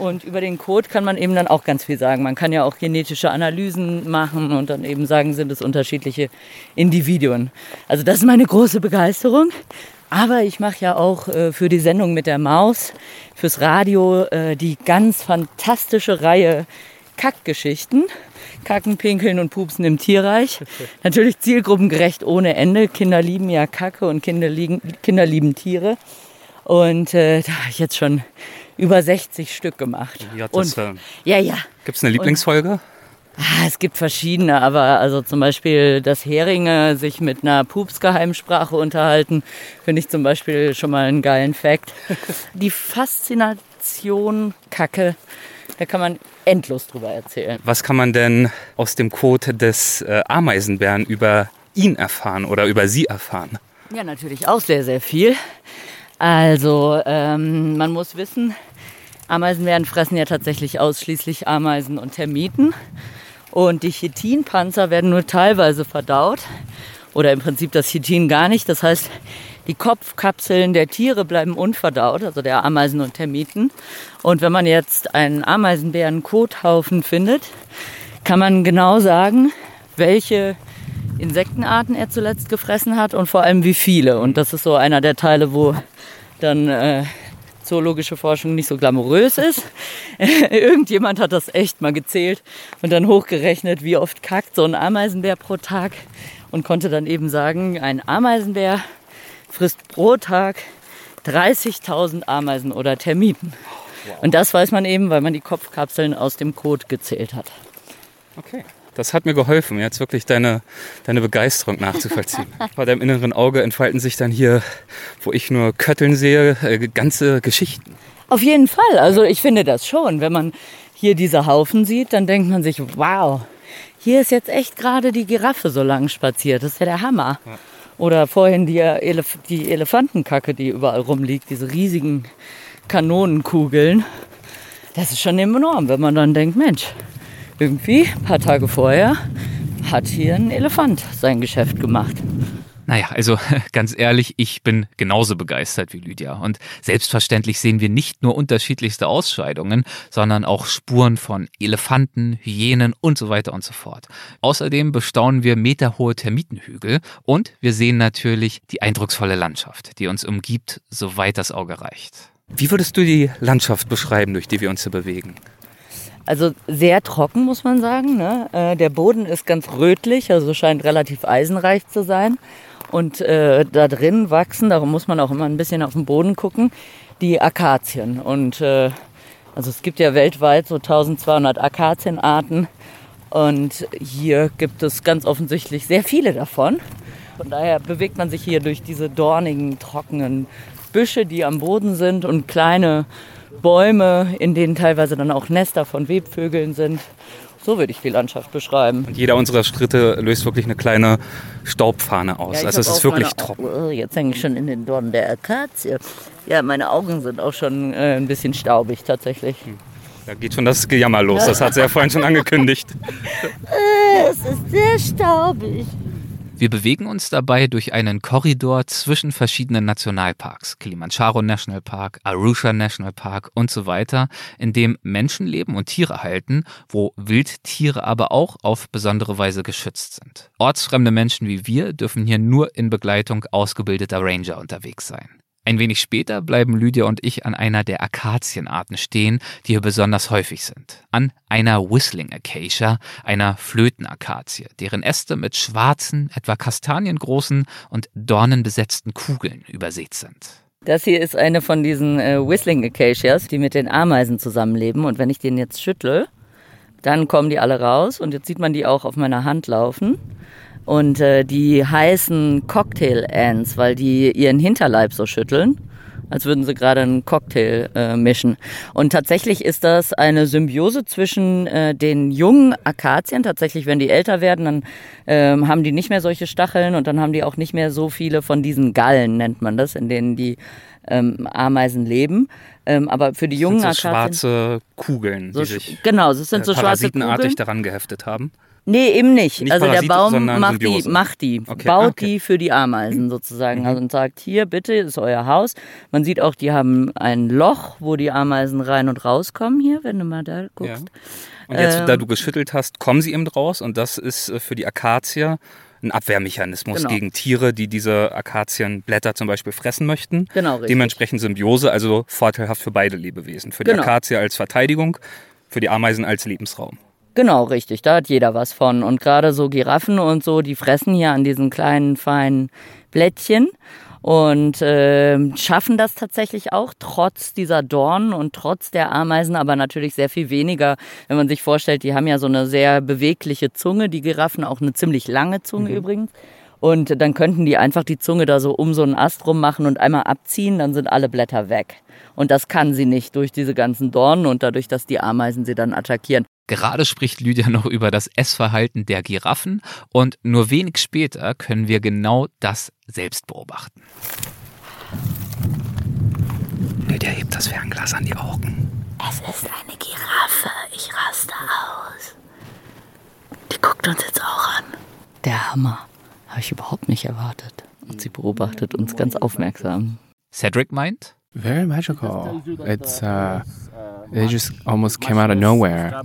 Und über den Code kann man eben dann auch ganz viel sagen. Man kann ja auch genetische Analysen machen und dann eben sagen, sind es unterschiedliche Individuen. Also das ist meine große Begeisterung. Aber ich mache ja auch äh, für die Sendung mit der Maus, fürs Radio, äh, die ganz fantastische Reihe Kackgeschichten. Kacken, Pinkeln und Pupsen im Tierreich. Natürlich zielgruppengerecht ohne Ende. Kinder lieben ja Kacke und Kinder, liegen, Kinder lieben Tiere. Und äh, da habe ich jetzt schon über 60 Stück gemacht. Ja, das, und, ja, ja. Gibt es eine Lieblingsfolge? Ah, es gibt verschiedene, aber also zum Beispiel, dass Heringe sich mit einer Pupsgeheimsprache unterhalten, finde ich zum Beispiel schon mal einen geilen Fact. Die Faszination Kacke, da kann man endlos drüber erzählen. Was kann man denn aus dem Code des äh, Ameisenbären über ihn erfahren oder über sie erfahren? Ja, natürlich auch sehr, sehr viel. Also, ähm, man muss wissen, Ameisenbären fressen ja tatsächlich ausschließlich Ameisen und Termiten. Und die Chitinpanzer werden nur teilweise verdaut. Oder im Prinzip das Chitin gar nicht. Das heißt, Die Kopfkapseln der Tiere bleiben unverdaut, also der Ameisen und Termiten. Und wenn man jetzt einen Ameisenbären-Kothaufen findet, kann man genau sagen, welche Insektenarten er zuletzt gefressen hat und vor allem wie viele. Und das ist so einer der Teile, wo dann äh, zoologische Forschung nicht so glamourös ist. Irgendjemand hat das echt mal gezählt und dann hochgerechnet, wie oft kackt so ein Ameisenbär pro Tag und konnte dann eben sagen, ein Ameisenbär frisst pro Tag 30.000 Ameisen oder Termiten. Und das weiß man eben, weil man die Kopfkapseln aus dem Kot gezählt hat. Okay. Das hat mir geholfen, jetzt wirklich deine, deine Begeisterung nachzuvollziehen. Vor deinem inneren Auge entfalten sich dann hier, wo ich nur Kötteln sehe, äh, ganze Geschichten. Auf jeden Fall. Also ich finde das schon. Wenn man hier diese Haufen sieht, dann denkt man sich, wow, hier ist jetzt echt gerade die Giraffe so lang spaziert. Das ist ja der Hammer. Oder vorhin die, Elef die Elefantenkacke, die überall rumliegt, diese riesigen Kanonenkugeln. Das ist schon enorm, wenn man dann denkt, Mensch, irgendwie, ein paar Tage vorher, hat hier ein Elefant sein Geschäft gemacht. Naja, also ganz ehrlich, ich bin genauso begeistert wie Lydia. Und selbstverständlich sehen wir nicht nur unterschiedlichste Ausscheidungen, sondern auch Spuren von Elefanten, Hyänen und so weiter und so fort. Außerdem bestaunen wir meterhohe Termitenhügel und wir sehen natürlich die eindrucksvolle Landschaft, die uns umgibt, soweit das Auge reicht. Wie würdest du die Landschaft beschreiben, durch die wir uns hier bewegen? Also sehr trocken, muss man sagen. Ne? Äh, der Boden ist ganz rötlich, also scheint relativ eisenreich zu sein. Und äh, da drin wachsen, darum muss man auch immer ein bisschen auf den Boden gucken, die Akazien. Und äh, also es gibt ja weltweit so 1200 Akazienarten. Und hier gibt es ganz offensichtlich sehr viele davon. Von daher bewegt man sich hier durch diese dornigen, trockenen Büsche, die am Boden sind und kleine Bäume, in denen teilweise dann auch Nester von Webvögeln sind. So würde ich die Landschaft beschreiben. Und jeder unserer Schritte löst wirklich eine kleine Staubfahne aus. Ja, also es ist wirklich trocken. Oh, Jetzt hänge ich schon in den Dornen der Akazie. Ja, meine Augen sind auch schon äh, ein bisschen staubig tatsächlich. Da geht schon das Gejammer los. Das hat sie ja vorhin schon angekündigt. Es ist sehr staubig. Wir bewegen uns dabei durch einen Korridor zwischen verschiedenen Nationalparks, Kilimanjaro National Park, Arusha National Park und so weiter, in dem Menschen leben und Tiere halten, wo Wildtiere aber auch auf besondere Weise geschützt sind. Ortsfremde Menschen wie wir dürfen hier nur in Begleitung ausgebildeter Ranger unterwegs sein. Ein wenig später bleiben Lydia und ich an einer der Akazienarten stehen, die hier besonders häufig sind. An einer Whistling Acacia, einer Flötenakazie, deren Äste mit schwarzen, etwa kastaniengroßen und dornenbesetzten Kugeln übersät sind. Das hier ist eine von diesen äh, Whistling Acacias, die mit den Ameisen zusammenleben. Und wenn ich den jetzt schüttle, dann kommen die alle raus. Und jetzt sieht man die auch auf meiner Hand laufen. Und äh, die heißen Cocktail Ants, weil die ihren Hinterleib so schütteln, als würden sie gerade einen Cocktail äh, mischen. Und tatsächlich ist das eine Symbiose zwischen äh, den jungen Akazien. Tatsächlich, wenn die älter werden, dann ähm, haben die nicht mehr solche Stacheln und dann haben die auch nicht mehr so viele von diesen Gallen, nennt man das, in denen die ähm, Ameisen leben. Ähm, aber für die jungen Das sind so Akazien. schwarze Kugeln, So die sich genau, das sind äh, so schwarze parasitenartig Kugeln. daran geheftet haben. Nee, eben nicht. Nicht also der Parasite, Baum macht die, Symbiose. macht die, Okay, baut ah, okay. die für die Ameisen sozusagen. Also und sagt, hier bitte ist euer Haus. Man sieht auch, die haben ein Loch, wo die Ameisen rein und rauskommen hier, wenn du mal da guckst. Und jetzt, Ähm. da du geschüttelt hast, kommen sie eben raus und das ist äh, für die Akazie ein Abwehrmechanismus Genau. gegen Tiere, die diese Akazienblätter zum Beispiel fressen möchten. Genau, richtig. Dementsprechend Symbiose, also vorteilhaft für beide Lebewesen. Für die Genau. Akazie als Verteidigung, für die Ameisen als Lebensraum. Genau, richtig. Da hat jeder was von. Und gerade so Giraffen und so, die fressen hier an diesen kleinen, feinen Blättchen und ähm, schaffen das tatsächlich auch, trotz dieser Dornen und trotz der Ameisen, aber natürlich sehr viel weniger, wenn man sich vorstellt, die haben ja so eine sehr bewegliche Zunge, die Giraffen, auch eine ziemlich lange Zunge übrigens. Und dann könnten die einfach die Zunge da so um so einen Ast rum machen und einmal abziehen, dann sind alle Blätter weg. Und das kann sie nicht durch diese ganzen Dornen und dadurch, dass die Ameisen sie dann attackieren. Gerade spricht Lydia noch über das Essverhalten der Giraffen und nur wenig später können wir genau das selbst beobachten. Lydia hebt das Fernglas an die Augen. Es ist eine Giraffe. Ich raste aus. Die guckt uns jetzt auch an. Der Hammer. Habe ich überhaupt nicht erwartet. Und sie beobachtet uns ganz aufmerksam. Cedric meint, Very magical. It's uh, they just almost came out of nowhere,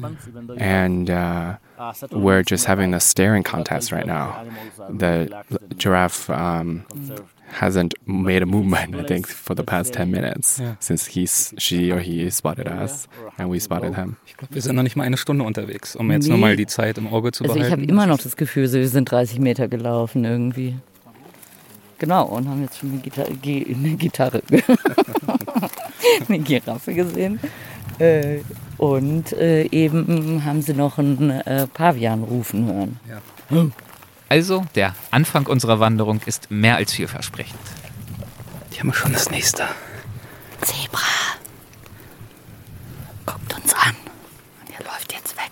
and uh, we're just having a staring contest right now. The giraffe um, hasn't made a movement, I think, for the past ten minutes since he's she or he spotted us and we spotted him. Ich glaube, wir sind noch nicht mal eine Stunde unterwegs, um jetzt Nee. nochmal die Zeit im Auge zu Also ich behalten. habe immer noch das Gefühl, so, wir sind 30 Meter gelaufen irgendwie. Genau, und haben jetzt schon eine Gitarre, Gi- eine, Gitarre eine Giraffe gesehen. Äh, und äh, eben haben sie noch einen äh, Pavian rufen hören. Also der Anfang unserer Wanderung ist mehr als vielversprechend. Die haben wir schon das nächste. Zebra. Guckt uns an. Und er läuft jetzt weg.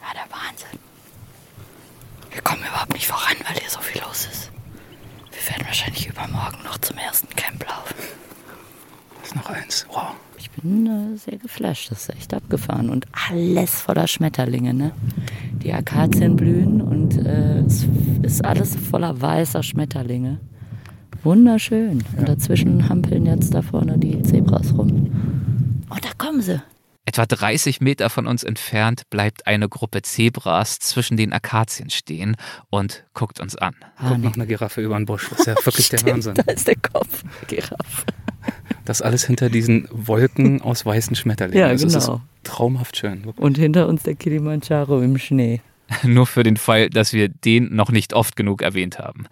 Ja, der Wahnsinn. Wir kommen überhaupt nicht voran, weil hier so viel los ist. Wir werden wahrscheinlich übermorgen noch zum ersten Camp laufen. Das ist noch eins. Wow. Ich bin äh, sehr geflasht. Das ist echt abgefahren. Und alles voller Schmetterlinge, ne? Die Akazien blühen und äh, es ist alles voller weißer Schmetterlinge. Wunderschön. Und dazwischen hampeln jetzt da vorne die Zebras rum. Oh, da kommen sie. Etwa 30 Meter von uns entfernt bleibt eine Gruppe Zebras zwischen den Akazien stehen und guckt uns an. Kommt noch eine Giraffe über den Busch. Das ist ja wirklich der Wahnsinn. Da ist der Kopf Giraffe. Das alles hinter diesen Wolken aus weißen Schmetterlingen. Ja, Also Es genau. ist traumhaft schön. Und hinter uns der Kilimanjaro im Schnee. Nur für den Fall, dass wir den noch nicht oft genug erwähnt haben.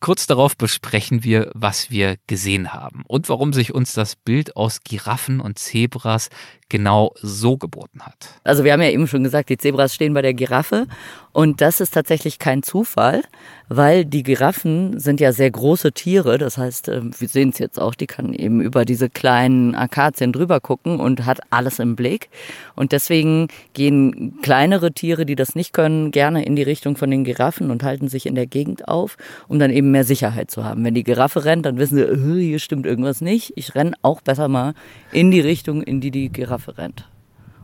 Kurz darauf besprechen wir, was wir gesehen haben und warum sich uns das Bild aus Giraffen und Zebras genau so geboten hat. Also wir haben ja eben schon gesagt, die Zebras stehen bei der Giraffe und das ist tatsächlich kein Zufall, weil die Giraffen sind ja sehr große Tiere. Das heißt, äh, wir sehen es jetzt auch, die kann eben über diese kleinen Akazien drüber gucken und hat alles im Blick. Und deswegen gehen kleinere Tiere, die das nicht können, gerne in die Richtung von den Giraffen und halten sich in der Gegend auf, um dann eben mehr Sicherheit zu haben. Wenn die Giraffe rennt, dann wissen sie, äh, hier stimmt irgendwas nicht. Ich renne auch besser mal in die Richtung, in die die Giraffe rennt.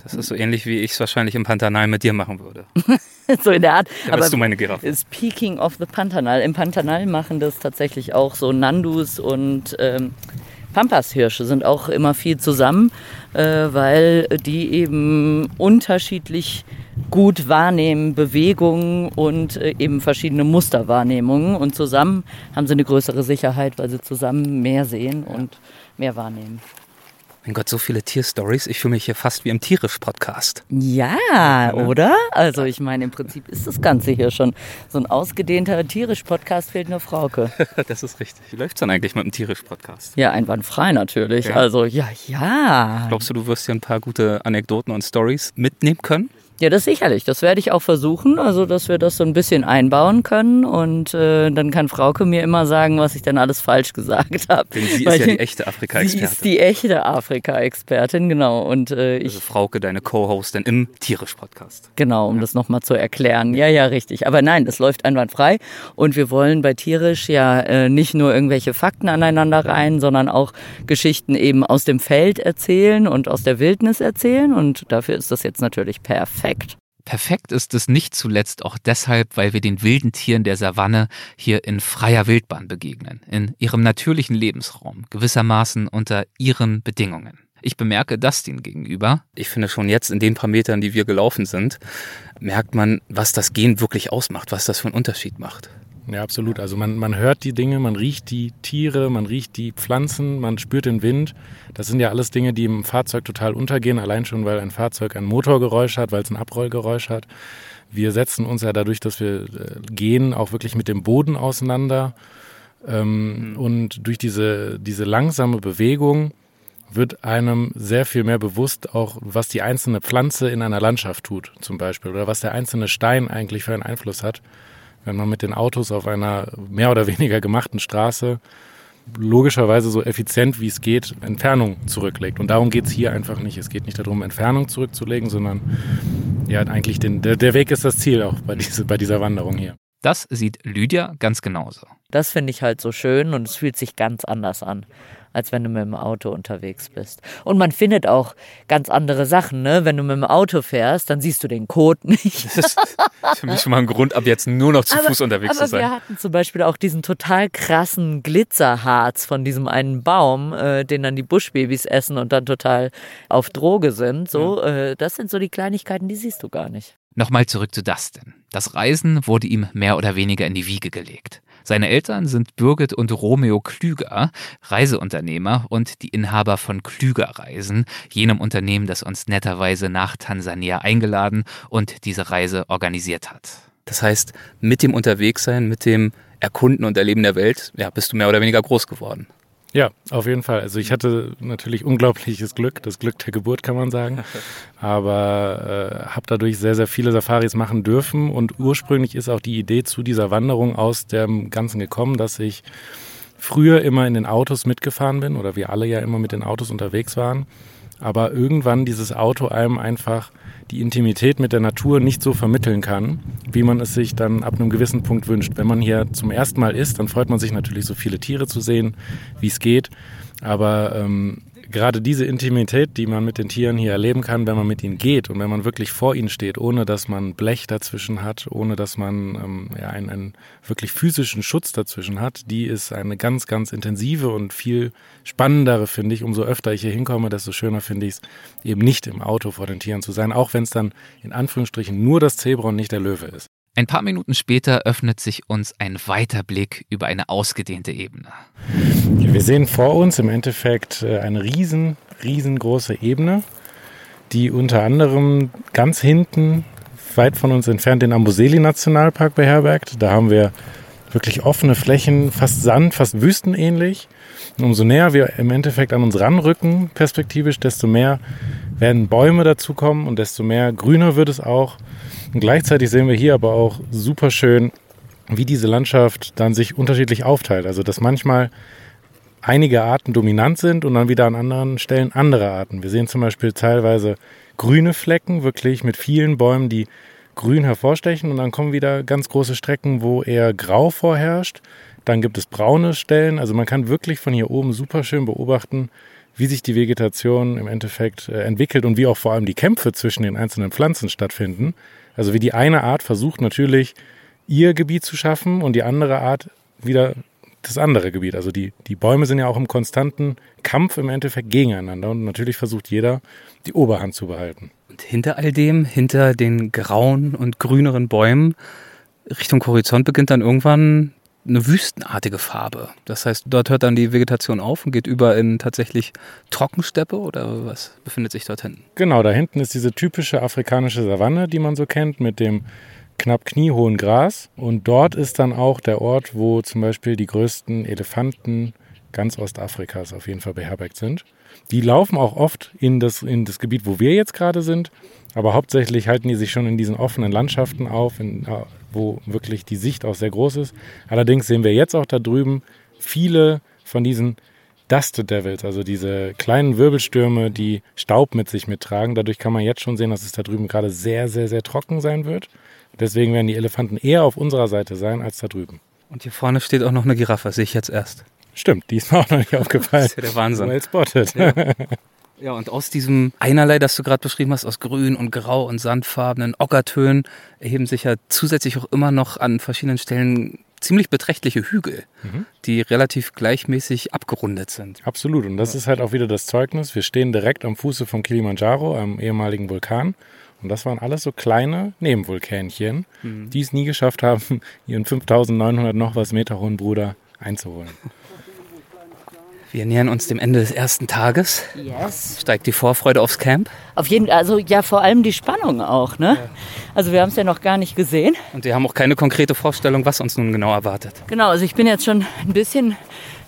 Das ist so ähnlich, wie ich es wahrscheinlich im Pantanal mit dir machen würde. so in der Art. Da bist du meine Giraffe. Speaking of the Pantanal. Im Pantanal machen das tatsächlich auch so Nandus und ähm, Pampashirsche sind auch immer viel zusammen, äh, weil die eben unterschiedlich gut wahrnehmen, Bewegungen und äh, eben verschiedene Musterwahrnehmungen. Und zusammen haben sie eine größere Sicherheit, weil sie zusammen mehr sehen und mehr wahrnehmen. Mein Gott, so viele Tierstories. Ich fühle mich hier fast wie im Tierisch-Podcast. Ja, oder? Also ich meine, im Prinzip ist das Ganze hier schon so ein ausgedehnter tierisch-Podcast, fehlt nur Frauke. Das ist richtig. Wie läuft's dann eigentlich mit dem Tierisch-Podcast? Ja, einwandfrei natürlich. Ja. Also ja, ja. Glaubst du, du wirst hier ein paar gute Anekdoten und Stories mitnehmen können? Ja, das sicherlich. Das werde ich auch versuchen, also dass wir das so ein bisschen einbauen können und äh, dann kann Frauke mir immer sagen, was ich dann alles falsch gesagt habe. Denn sie ist Weil ja die echte Sie Afrika-Expertin. ist die echte Afrika-Expertin, genau. Und äh, ich Also Frauke, deine Co-Hostin im Tierisch-Podcast. Genau, um das nochmal zu erklären. Ja, ja, richtig. Aber nein, das läuft einwandfrei. Und wir wollen bei Tierisch ja äh, nicht nur irgendwelche Fakten aneinander rein, sondern auch Geschichten eben aus dem Feld erzählen und aus der Wildnis erzählen. Und dafür ist das jetzt natürlich perfekt. Perfekt ist es nicht zuletzt auch deshalb, weil wir den wilden Tieren der Savanne hier in freier Wildbahn begegnen, in ihrem natürlichen Lebensraum, gewissermaßen unter ihren Bedingungen. Ich bemerke Dustin gegenüber. Ich finde schon jetzt in den paar Metern, die wir gelaufen sind, merkt man, was das Gehen wirklich ausmacht, was das für einen Unterschied macht. Ja, absolut. Also man, man hört die Dinge, man riecht die Tiere, man riecht die Pflanzen, man spürt den Wind. Das sind ja alles Dinge, die im Fahrzeug total untergehen, allein schon, weil ein Fahrzeug ein Motorgeräusch hat, weil es ein Abrollgeräusch hat. Wir setzen uns ja dadurch, dass wir äh, gehen, auch wirklich mit dem Boden auseinander. Ähm, Und durch diese, diese langsame Bewegung wird einem sehr viel mehr bewusst, auch was die einzelne Pflanze in einer Landschaft tut, zum Beispiel, oder was der einzelne Stein eigentlich für einen Einfluss hat wenn man mit den Autos auf einer mehr oder weniger gemachten Straße logischerweise so effizient wie es geht Entfernung zurücklegt. Und darum geht es hier einfach nicht. Es geht nicht darum, Entfernung zurückzulegen, sondern ja, eigentlich den, der, der Weg ist das Ziel auch bei, diese, bei dieser Wanderung hier. Das sieht Lydia ganz genauso. Das finde ich halt so schön und es fühlt sich ganz anders an. Als wenn du mit dem Auto unterwegs bist. Und man findet auch ganz andere Sachen, ne? Wenn du mit dem Auto fährst, dann siehst du den Code nicht. Das ist für mich schon mal ein Grund, ab jetzt nur noch zu aber, Fuß unterwegs aber zu sein. wir hatten zum Beispiel auch diesen total krassen Glitzerharz von diesem einen Baum, äh, den dann die Buschbabys essen und dann total auf Droge sind. So, äh, das sind so die Kleinigkeiten, die siehst du gar nicht. Nochmal zurück zu Dustin. Das Reisen wurde ihm mehr oder weniger in die Wiege gelegt. Seine Eltern sind Birgit und Romeo Klüger, Reiseunternehmer und die Inhaber von Klüger Reisen, jenem Unternehmen, das uns netterweise nach Tansania eingeladen und diese Reise organisiert hat. Das heißt, mit dem Unterwegssein, mit dem Erkunden und Erleben der Welt, ja, bist du mehr oder weniger groß geworden. Ja, auf jeden Fall. Also ich hatte natürlich unglaubliches Glück, das Glück der Geburt kann man sagen, aber äh, habe dadurch sehr, sehr viele Safaris machen dürfen. Und ursprünglich ist auch die Idee zu dieser Wanderung aus dem Ganzen gekommen, dass ich früher immer in den Autos mitgefahren bin oder wir alle ja immer mit den Autos unterwegs waren, aber irgendwann dieses Auto einem einfach die Intimität mit der Natur nicht so vermitteln kann, wie man es sich dann ab einem gewissen Punkt wünscht. Wenn man hier zum ersten Mal ist, dann freut man sich natürlich, so viele Tiere zu sehen, wie es geht. Aber ähm, gerade diese Intimität, die man mit den Tieren hier erleben kann, wenn man mit ihnen geht und wenn man wirklich vor ihnen steht, ohne dass man Blech dazwischen hat, ohne dass man ähm, ja, einen, einen wirklich physischen Schutz dazwischen hat, die ist eine ganz, ganz intensive und viel spannendere, finde ich. Umso öfter ich hier hinkomme, desto schöner finde ich es, eben nicht im Auto vor den Tieren zu sein, auch wenn es dann in Anführungsstrichen nur das Zebra und nicht der Löwe ist. Ein paar Minuten später öffnet sich uns ein weiter Blick über eine ausgedehnte Ebene. Wir sehen vor uns im Endeffekt äh, eine riesen, riesengroße Ebene, die unter anderem ganz hinten, weit von uns entfernt, den Amboseli Nationalpark beherbergt. Da haben wir wirklich offene Flächen, fast Sand, fast wüstenähnlich. Umso näher wir im Endeffekt an uns ranrücken, perspektivisch, desto mehr werden Bäume dazukommen und desto mehr grüner wird es auch. Und gleichzeitig sehen wir hier aber auch super schön, wie diese Landschaft dann sich unterschiedlich aufteilt. Also dass manchmal einige Arten dominant sind und dann wieder an anderen Stellen andere Arten. Wir sehen zum Beispiel teilweise grüne Flecken, wirklich mit vielen Bäumen, die grün hervorstechen und dann kommen wieder ganz große Strecken, wo eher grau vorherrscht. Dann gibt es braune Stellen. Also man kann wirklich von hier oben super schön beobachten, wie sich die Vegetation im Endeffekt äh, entwickelt und wie auch vor allem die Kämpfe zwischen den einzelnen Pflanzen stattfinden. Also wie die eine Art versucht natürlich ihr Gebiet zu schaffen und die andere Art wieder das andere Gebiet. Also die, die Bäume sind ja auch im konstanten Kampf im Endeffekt gegeneinander und natürlich versucht jeder, die Oberhand zu behalten. Und hinter all dem, hinter den grauen und grüneren Bäumen, Richtung Horizont beginnt dann irgendwann eine wüstenartige Farbe. Das heißt, dort hört dann die Vegetation auf und geht über in tatsächlich Trockensteppe oder was befindet sich dort hinten? Genau, da hinten ist diese typische afrikanische Savanne, die man so kennt, mit dem knapp kniehohen Gras. Und dort ist dann auch der Ort, wo zum Beispiel die größten Elefanten ganz Ostafrikas auf jeden Fall beherbergt sind. Die laufen auch oft in das, in das Gebiet, wo wir jetzt gerade sind. Aber hauptsächlich halten die sich schon in diesen offenen Landschaften auf, in, wo wirklich die Sicht auch sehr groß ist. Allerdings sehen wir jetzt auch da drüben viele von diesen Dust Devils, also diese kleinen Wirbelstürme, die Staub mit sich mittragen. Dadurch kann man jetzt schon sehen, dass es da drüben gerade sehr, sehr, sehr trocken sein wird. Deswegen werden die Elefanten eher auf unserer Seite sein als da drüben. Und hier vorne steht auch noch eine Giraffe, sehe ich jetzt erst. Stimmt, die ist mir auch noch nicht aufgefallen. Das ist ja der Wahnsinn. Well spotted. Ja. Ja, und aus diesem Einerlei, das du gerade beschrieben hast, aus grün und grau und sandfarbenen Ockertönen, erheben sich ja zusätzlich auch immer noch an verschiedenen Stellen ziemlich beträchtliche Hügel, mhm. die relativ gleichmäßig abgerundet sind. Absolut. Und das ist halt auch wieder das Zeugnis. Wir stehen direkt am Fuße vom Kilimanjaro, einem ehemaligen Vulkan. Und das waren alles so kleine Nebenvulkänchen, mhm. die es nie geschafft haben, ihren 5900 noch was Meter hohen Bruder einzuholen. Wir nähern uns dem Ende des ersten Tages. Yes. Steigt die Vorfreude aufs Camp? Auf jeden Fall, also ja, vor allem die Spannung auch, ne? Also wir haben es ja noch gar nicht gesehen. Und wir haben auch keine konkrete Vorstellung, was uns nun genau erwartet. Genau, also ich bin jetzt schon ein bisschen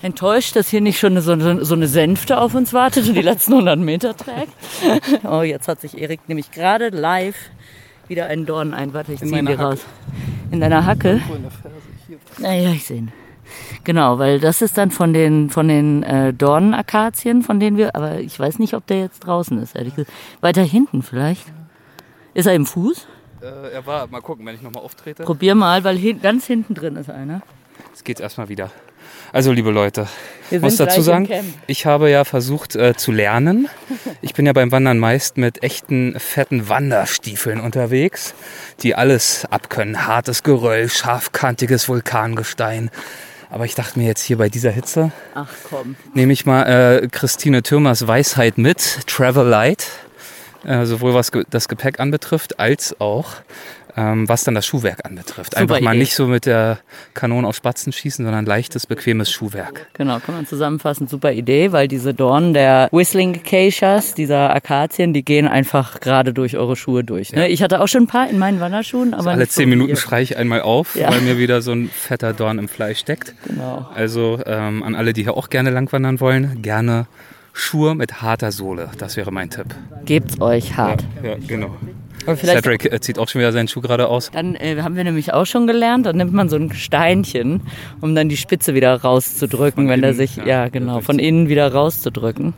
enttäuscht, dass hier nicht schon so, so, so eine Sänfte auf uns wartet und die letzten 100 Meter trägt. oh, jetzt hat sich Erik nämlich gerade live wieder einen Dorn ein. Warte, ich ziehe ihn dir raus. In deiner Hacke? Naja, ich sehe ihn. Genau, weil das ist dann von den, von den äh, Dornenakazien, von denen wir, aber ich weiß nicht, ob der jetzt draußen ist, ehrlich gesagt. Weiter hinten vielleicht. Ist er im Fuß? Äh, er war, mal gucken, wenn ich nochmal auftrete. Probier mal, weil hin, ganz hinten drin ist einer. Jetzt geht's erstmal wieder Also, liebe Leute, ich muss dazu sagen, ich habe ja versucht äh, zu lernen. Ich bin ja beim Wandern meist mit echten, fetten Wanderstiefeln unterwegs, die alles abkönnen. Hartes Geröll, scharfkantiges Vulkangestein. Aber ich dachte mir jetzt hier bei dieser Hitze, Ach komm. nehme ich mal äh, Christine Thürmers Weisheit mit, Travel Light, äh, sowohl was ge das Gepäck anbetrifft, als auch ähm, was dann das Schuhwerk anbetrifft. Super Einfach mal Idee. nicht so mit der Kanone auf Spatzen schießen, sondern leichtes, bequemes Schuhwerk. Genau, kann man zusammenfassen. Super Idee, weil diese Dornen der Whistling Acacias, dieser Akazien, die gehen einfach gerade durch eure Schuhe durch. Ne? Ich hatte auch schon ein paar in meinen Wanderschuhen, aber Alle nicht so zehn wie Minuten schreie ich einmal auf, Ja. weil mir wieder so ein fetter Dorn im Fleisch steckt. Genau. Also ähm, an alle, die hier auch gerne langwandern wollen, gerne Schuhe mit harter Sohle. Das wäre mein Tipp. Gebt's euch hart. Ja, genau. Aber vielleicht Cedric äh, zieht auch schon wieder seinen Schuh gerade aus. Dann äh, haben wir nämlich auch schon gelernt, dann nimmt man so ein Steinchen, um dann die Spitze wieder rauszudrücken, wenn der innen, sich, ja, ja, genau, von innen wieder rauszudrücken.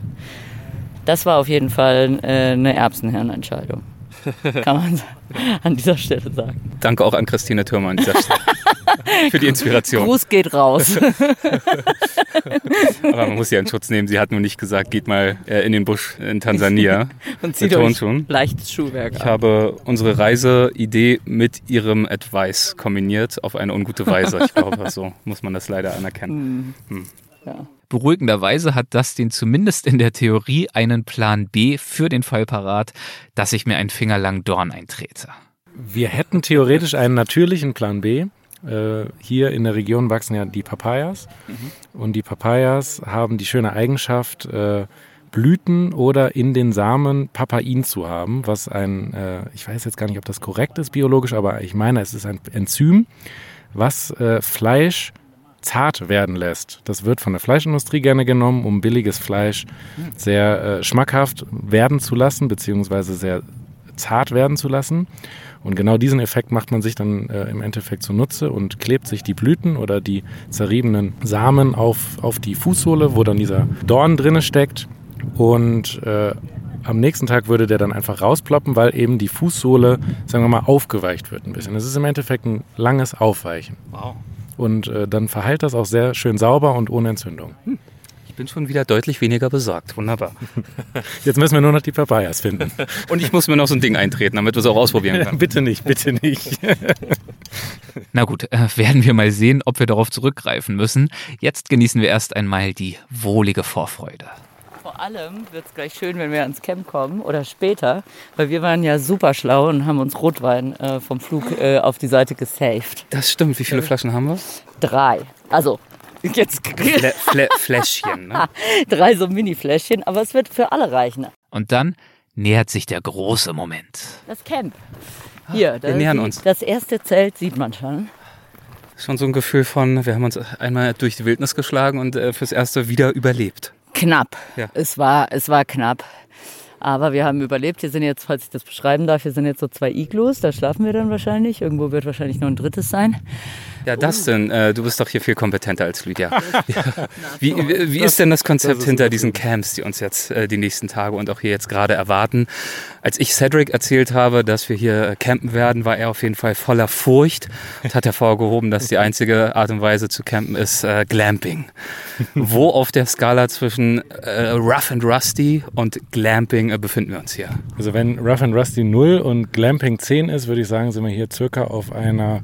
Das war auf jeden Fall äh, eine Erbsenhirnentscheidung. Kann man an dieser Stelle sagen. Danke auch an Christine Thürmer an dieser Stelle für die Inspiration. Gruß geht raus. Aber man muss sie in Schutz nehmen. Sie hat nur nicht gesagt, geht mal äh, in den Busch in Tansania. Und zieht euch schon. leichtes Schuhwerk Ich an. habe unsere Reiseidee mit ihrem Advice kombiniert auf eine ungute Weise. Ich glaube, so muss man das leider anerkennen. Beruhigenderweise hat Dustin zumindest in der Theorie einen Plan B für den Fall parat, dass ich mir einen fingerlangen Dorn eintrete. Wir hätten theoretisch einen natürlichen Plan B. Äh, hier in der Region wachsen ja die Papayas. Und die Papayas haben die schöne Eigenschaft, äh, Blüten oder in den Samen Papain zu haben, was ein, äh, ich weiß jetzt gar nicht, ob das korrekt ist biologisch, aber ich meine, es ist ein Enzym, was Fleisch zart werden lässt. Das wird von der Fleischindustrie gerne genommen, um billiges Fleisch sehr äh, schmackhaft werden zu lassen, beziehungsweise sehr zart werden zu lassen. Und genau diesen Effekt macht man sich dann äh, im Endeffekt zunutze und klebt sich die Blüten oder die zerriebenen Samen auf, auf die Fußsohle, wo dann dieser Dorn drinne steckt. Und äh, am nächsten Tag würde der dann einfach rausploppen, weil eben die Fußsohle, sagen wir mal, aufgeweicht wird ein bisschen. Es ist im Endeffekt ein langes Aufweichen. Wow. Und äh, dann verheilt das auch sehr schön sauber und ohne Entzündung. Ich bin schon wieder deutlich weniger besorgt. Wunderbar. Jetzt müssen wir nur noch die Papayas finden. Und ich muss mir noch so ein Ding eintreten, damit wir es auch ausprobieren können. bitte nicht, bitte nicht. Na gut, äh, werden wir mal sehen, ob wir darauf zurückgreifen müssen. Jetzt genießen wir erst einmal die wohlige Vorfreude. Vor allem wird es gleich schön, wenn wir ans Camp kommen oder später, weil wir waren ja super schlau und haben uns Rotwein äh, vom Flug äh, auf die Seite gesaved. Das stimmt. Wie viele Flaschen haben wir? Drei. Also, jetzt Flä Flä Fläschchen. Ne? drei so Mini-Fläschchen, aber es wird für alle reichen. Und dann nähert sich der große Moment. Das Camp. Hier, da wir nähern sieht- uns. Das erste Zelt sieht man schon. Schon so ein Gefühl von, wir haben uns einmal durch die Wildnis geschlagen und äh, fürs Erste wieder überlebt. Knapp. Ja. Es war, es war knapp. Aber wir haben überlebt. Hier sind jetzt, falls ich das beschreiben darf, hier sind jetzt so zwei Iglus. Da schlafen wir dann wahrscheinlich. Irgendwo wird wahrscheinlich noch ein drittes sein. Ja, Dustin, äh, du bist doch hier viel kompetenter als Lydia. Ja. Wie, wie, wie ist denn das Konzept hinter diesen Camps, die uns jetzt äh, die nächsten Tage und auch hier jetzt gerade erwarten? Als ich Cedric erzählt habe, dass wir hier äh, campen werden, war er auf jeden Fall voller Furcht und hat hervorgehoben, dass die einzige Art und Weise zu campen ist äh, Glamping. Wo auf der Skala zwischen äh, Rough and Rusty und Glamping äh, befinden wir uns hier? Also wenn Rough and Rusty 0 und Glamping 10 ist, würde ich sagen, sind wir hier circa auf einer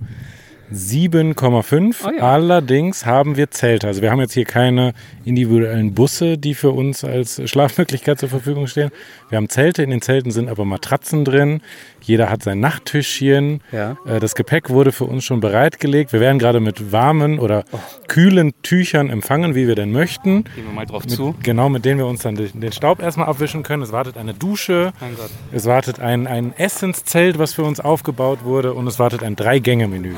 7,5. Oh ja. Allerdings haben wir Zelte. Also wir haben jetzt hier keine individuellen Busse, die für uns als Schlafmöglichkeit zur Verfügung stehen. Wir haben Zelte, in den Zelten sind aber Matratzen drin. Jeder hat sein Nachttischchen. Ja. Äh, Das Gepäck wurde für uns schon bereitgelegt. Wir werden gerade mit warmen oder kühlen Tüchern empfangen, wie wir denn möchten. Gehen wir mal drauf Mit, zu. Genau, mit denen wir uns dann den Staub erstmal abwischen können. Es wartet eine Dusche. Es wartet ein, ein Essenszelt, was für uns aufgebaut wurde. Und es wartet ein Drei-Gänge-Menü.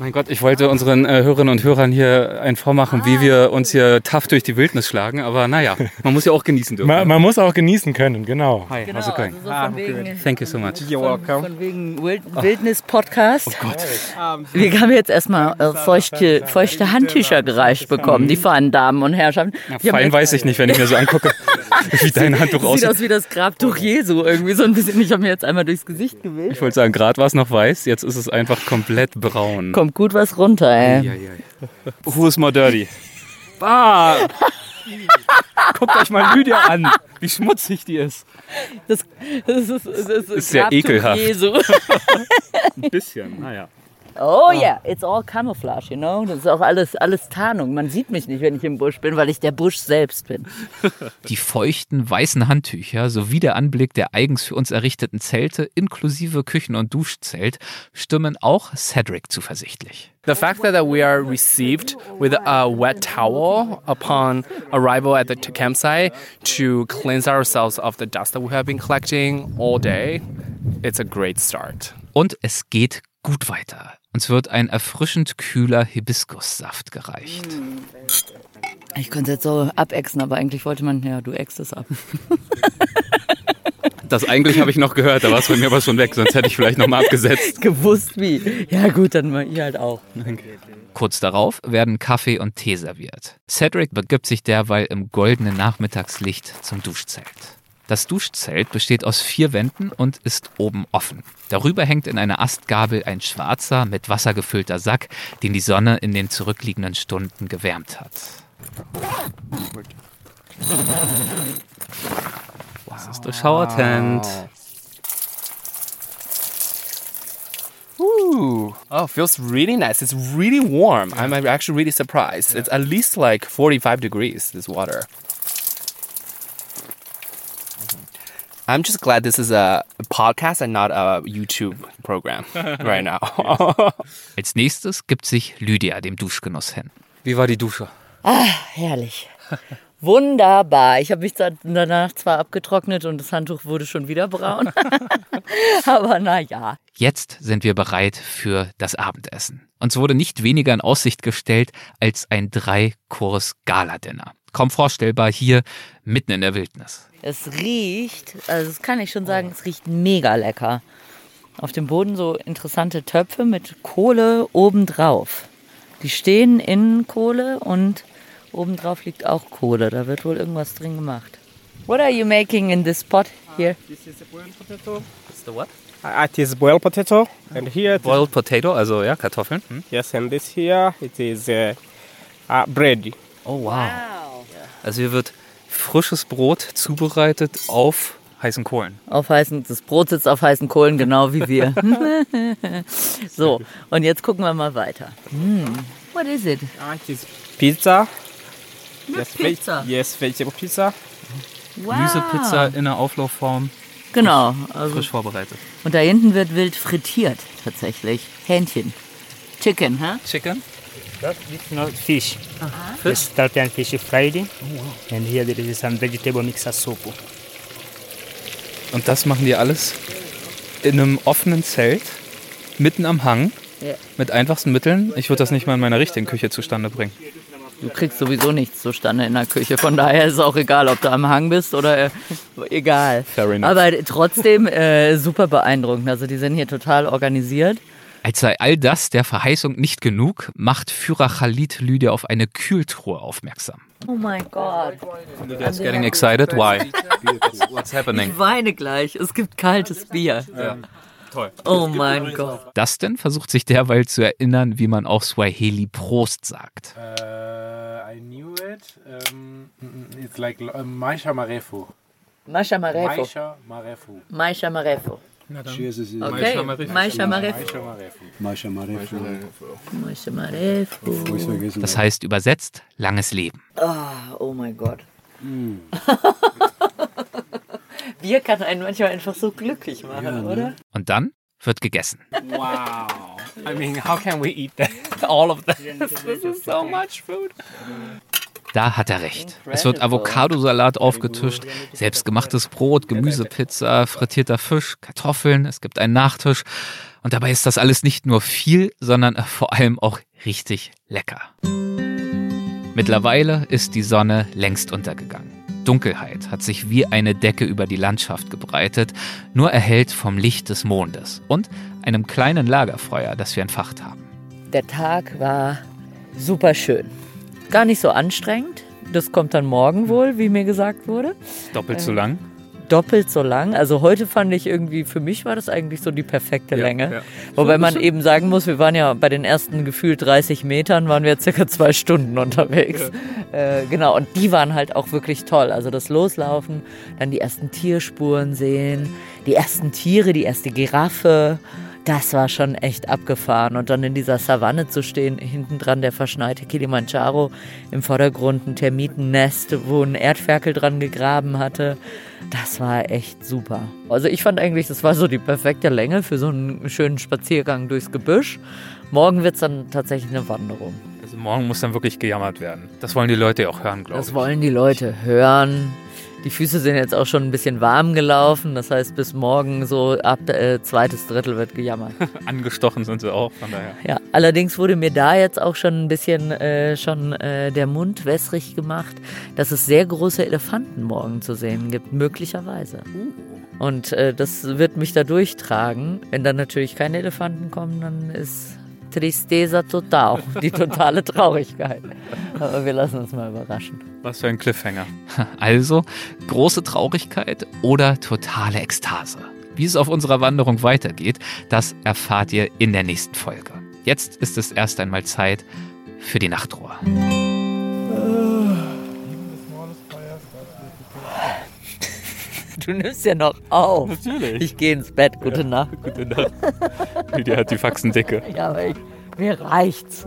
Mein Gott, ich wollte unseren äh, Hörerinnen und Hörern hier ein vormachen, wie wir uns hier tough durch die Wildnis schlagen. Aber naja, man muss ja auch genießen dürfen. Man, man muss auch genießen können, genau. Hi, how's it going? also so von wegen, Thank you so much. von, von wegen Wild, Wildnis-Podcast. Oh Gott. Wir haben jetzt erstmal äh, feuchte, feuchte Handtücher gereicht bekommen, die feinen Damen und Herrschaften. Ja, fein weiß ich nicht, wenn ich mir so angucke, wie dein Handtuch Sieht aussieht. aus wie das Grabtuch Jesu irgendwie so ein bisschen. Ich habe mir jetzt einmal durchs Gesicht gewischt. Ich wollte sagen, gerade war es noch weiß, jetzt ist es einfach komplett braun. Kommt gut was runter, ey. Ja, ja, ja. Who is more dirty? Bah! Guckt euch mal Lydia an, wie schmutzig die ist. Das, das ist, das ist, Ist sehr ekelhaft. Jesu. Ein bisschen, naja. Oh ja, it's all camouflage, you know. Das ist auch alles, alles Tarnung. Man sieht mich nicht, wenn ich im Busch bin, weil ich der Busch selbst bin. Die feuchten weißen Handtücher sowie der Anblick der eigens für uns errichteten Zelte inklusive Küchen- und Duschzelt stimmen auch Cedric zuversichtlich. The fact that, we are received with a wet towel upon arrival at the campsite to cleanse ourselves of the dust that we have been collecting all day, it's a great start. Und es geht gut weiter. Uns wird ein erfrischend kühler Hibiskussaft gereicht. Ich könnte es jetzt so abexen, aber eigentlich wollte man, ja, du ext es ab. Das eigentlich habe ich noch gehört, da war es bei mir aber schon weg, sonst hätte ich vielleicht nochmal abgesetzt. Gewusst wie. Ja gut, dann mach ich halt auch. Kurz darauf werden Kaffee und Tee serviert. Cedric begibt sich derweil im goldenen Nachmittagslicht zum Duschzelt. Das Duschzelt besteht aus vier Wänden und ist oben offen. Darüber hängt in einer Astgabel ein schwarzer, mit Wasser gefüllter Sack, den die Sonne in den zurückliegenden Stunden gewärmt hat. Das ist der Shower-Tent. Ooh. Oh, feels really nice. It's really warm. I'm actually really surprised. It's at least like 45 degrees, this water. I'm just glad this is a podcast and not a YouTube program right now. Als nächstes gibt sich Lydia dem Duschgenuss hin. Wie war die Dusche? Herrlich. Wunderbar. Ich habe mich da- danach zwar abgetrocknet und das Handtuch wurde schon wieder braun. aber naja. Jetzt sind wir bereit für das Abendessen. Uns wurde nicht weniger in Aussicht gestellt als ein Drei-Kurs-Gala-Dinner. Kaum vorstellbar hier mitten in der Wildnis. Es riecht, also das kann ich schon sagen, es riecht mega lecker. Auf dem Boden so interessante Töpfe mit Kohle obendrauf. Die stehen in Kohle und obendrauf liegt auch Kohle. Da wird wohl irgendwas drin gemacht. What are you making in this pot here? This is a boiled potato. It's the what? Uh, It is boiled potato, and here, it is- Boiled Potato, also ja, Kartoffeln. Hm? yes, and this here it is uh, uh, bread. Oh wow. Also hier wird frisches Brot zubereitet auf heißen Kohlen. Auf heißen, das Brot sitzt auf heißen Kohlen, genau wie wir. so, und jetzt gucken wir mal weiter. Hm. What is it? Pizza. Yes, pizza. yes, vegetable pizza. Wow. Gemüsepizza in einer Auflaufform, Genau. Also, frisch vorbereitet. und da hinten wird wild frittiert, tatsächlich. Hähnchen. Chicken, hä? Chicken? That is not fish. It's tilapia and fish fried. And here there is some vegetable mixed soup. Und das machen die alles in einem offenen Zelt, mitten am Hang, Ja. mit einfachsten Mitteln. Ich würde das nicht mal in meiner richtigen Küche zustande bringen. Du kriegst sowieso nichts zustande in der Küche. Von daher ist es auch egal, ob du am Hang bist oder äh, egal. Aber trotzdem äh, super beeindruckend. Also die sind hier total organisiert. Als sei all das der Verheißung nicht genug, macht Führer Khalid Lydia auf eine Kühltruhe aufmerksam. Oh mein Gott. Lydia's getting excited. Why? What's happening? Ich weine gleich. Es gibt kaltes Bier. Toll. Oh mein Gott. Dustin versucht sich derweil zu erinnern, wie man auf Swahili Prost sagt. Uh, I knew it. Um, it's like uh, Maisha Marefu. Masha Marefo. Maisha Marefu. Maisha Marefo. Okay. Maisha Marefu. Marefo. Das heißt übersetzt langes Leben. Oh mein Gott. Bier kann einen manchmal einfach so glücklich machen, oder? Und dann wird gegessen. wow. I mean, how can we eat that? All of that. this is so much food. Da hat er recht. Es wird Avocadosalat aufgetischt, selbstgemachtes Brot, Gemüsepizza, frittierter Fisch, Kartoffeln, es gibt einen Nachtisch. Und dabei ist das alles nicht nur viel, sondern vor allem auch richtig lecker. Mittlerweile ist die Sonne längst untergegangen. Dunkelheit hat sich wie eine Decke über die Landschaft gebreitet, nur erhellt vom Licht des Mondes und einem kleinen Lagerfeuer, das wir entfacht haben. Der Tag war super schön. Gar nicht so anstrengend. Das kommt dann morgen wohl, wie mir gesagt wurde. Doppelt so lang. doppelt so lang. Also heute fand ich irgendwie, für mich war das eigentlich so die perfekte Ja, Länge. ja. Wobei man eben sagen muss, wir waren ja bei den ersten gefühlt 30 Metern, waren wir circa zwei Stunden unterwegs. Äh, genau, und die waren halt auch wirklich toll. Also das Loslaufen, dann die ersten Tierspuren sehen, die ersten Tiere, die erste Giraffe. Das war schon echt abgefahren. Und dann in dieser Savanne zu stehen, hinten dran der verschneite Kilimanjaro, im Vordergrund ein Termitennest, wo ein Erdferkel dran gegraben hatte. Das war echt super. Also ich fand eigentlich, das war so die perfekte Länge für so einen schönen Spaziergang durchs Gebüsch. Morgen wird es dann tatsächlich eine Wanderung. Also morgen muss dann wirklich gejammert werden. Das wollen die Leute ja auch hören, glaube ich. Das wollen die Leute hören. Die Füße sind jetzt auch schon ein bisschen warm gelaufen. Das heißt, bis morgen so ab äh, zweites Drittel wird gejammert. Angestochen sind sie auch, von daher. Ja, allerdings wurde mir da jetzt auch schon ein bisschen äh, schon äh, der Mund wässrig gemacht, dass es sehr große Elefanten morgen zu sehen gibt, möglicherweise. Und äh, das wird mich da durchtragen. Wenn dann natürlich keine Elefanten kommen, dann ist Tristeza total, die totale Traurigkeit. Aber wir lassen uns mal überraschen. Was für ein Cliffhanger. Also große Traurigkeit oder totale Ekstase. Wie es auf unserer Wanderung weitergeht, das erfahrt ihr in der nächsten Folge. Jetzt ist es erst einmal Zeit für die Nachtruhe. Du nimmst ja noch auf. Natürlich. Ich gehe ins Bett. Gute Nacht. Gute Nacht. Lydia hat die Faxen dicke. Ja, aber ich, mir reicht's.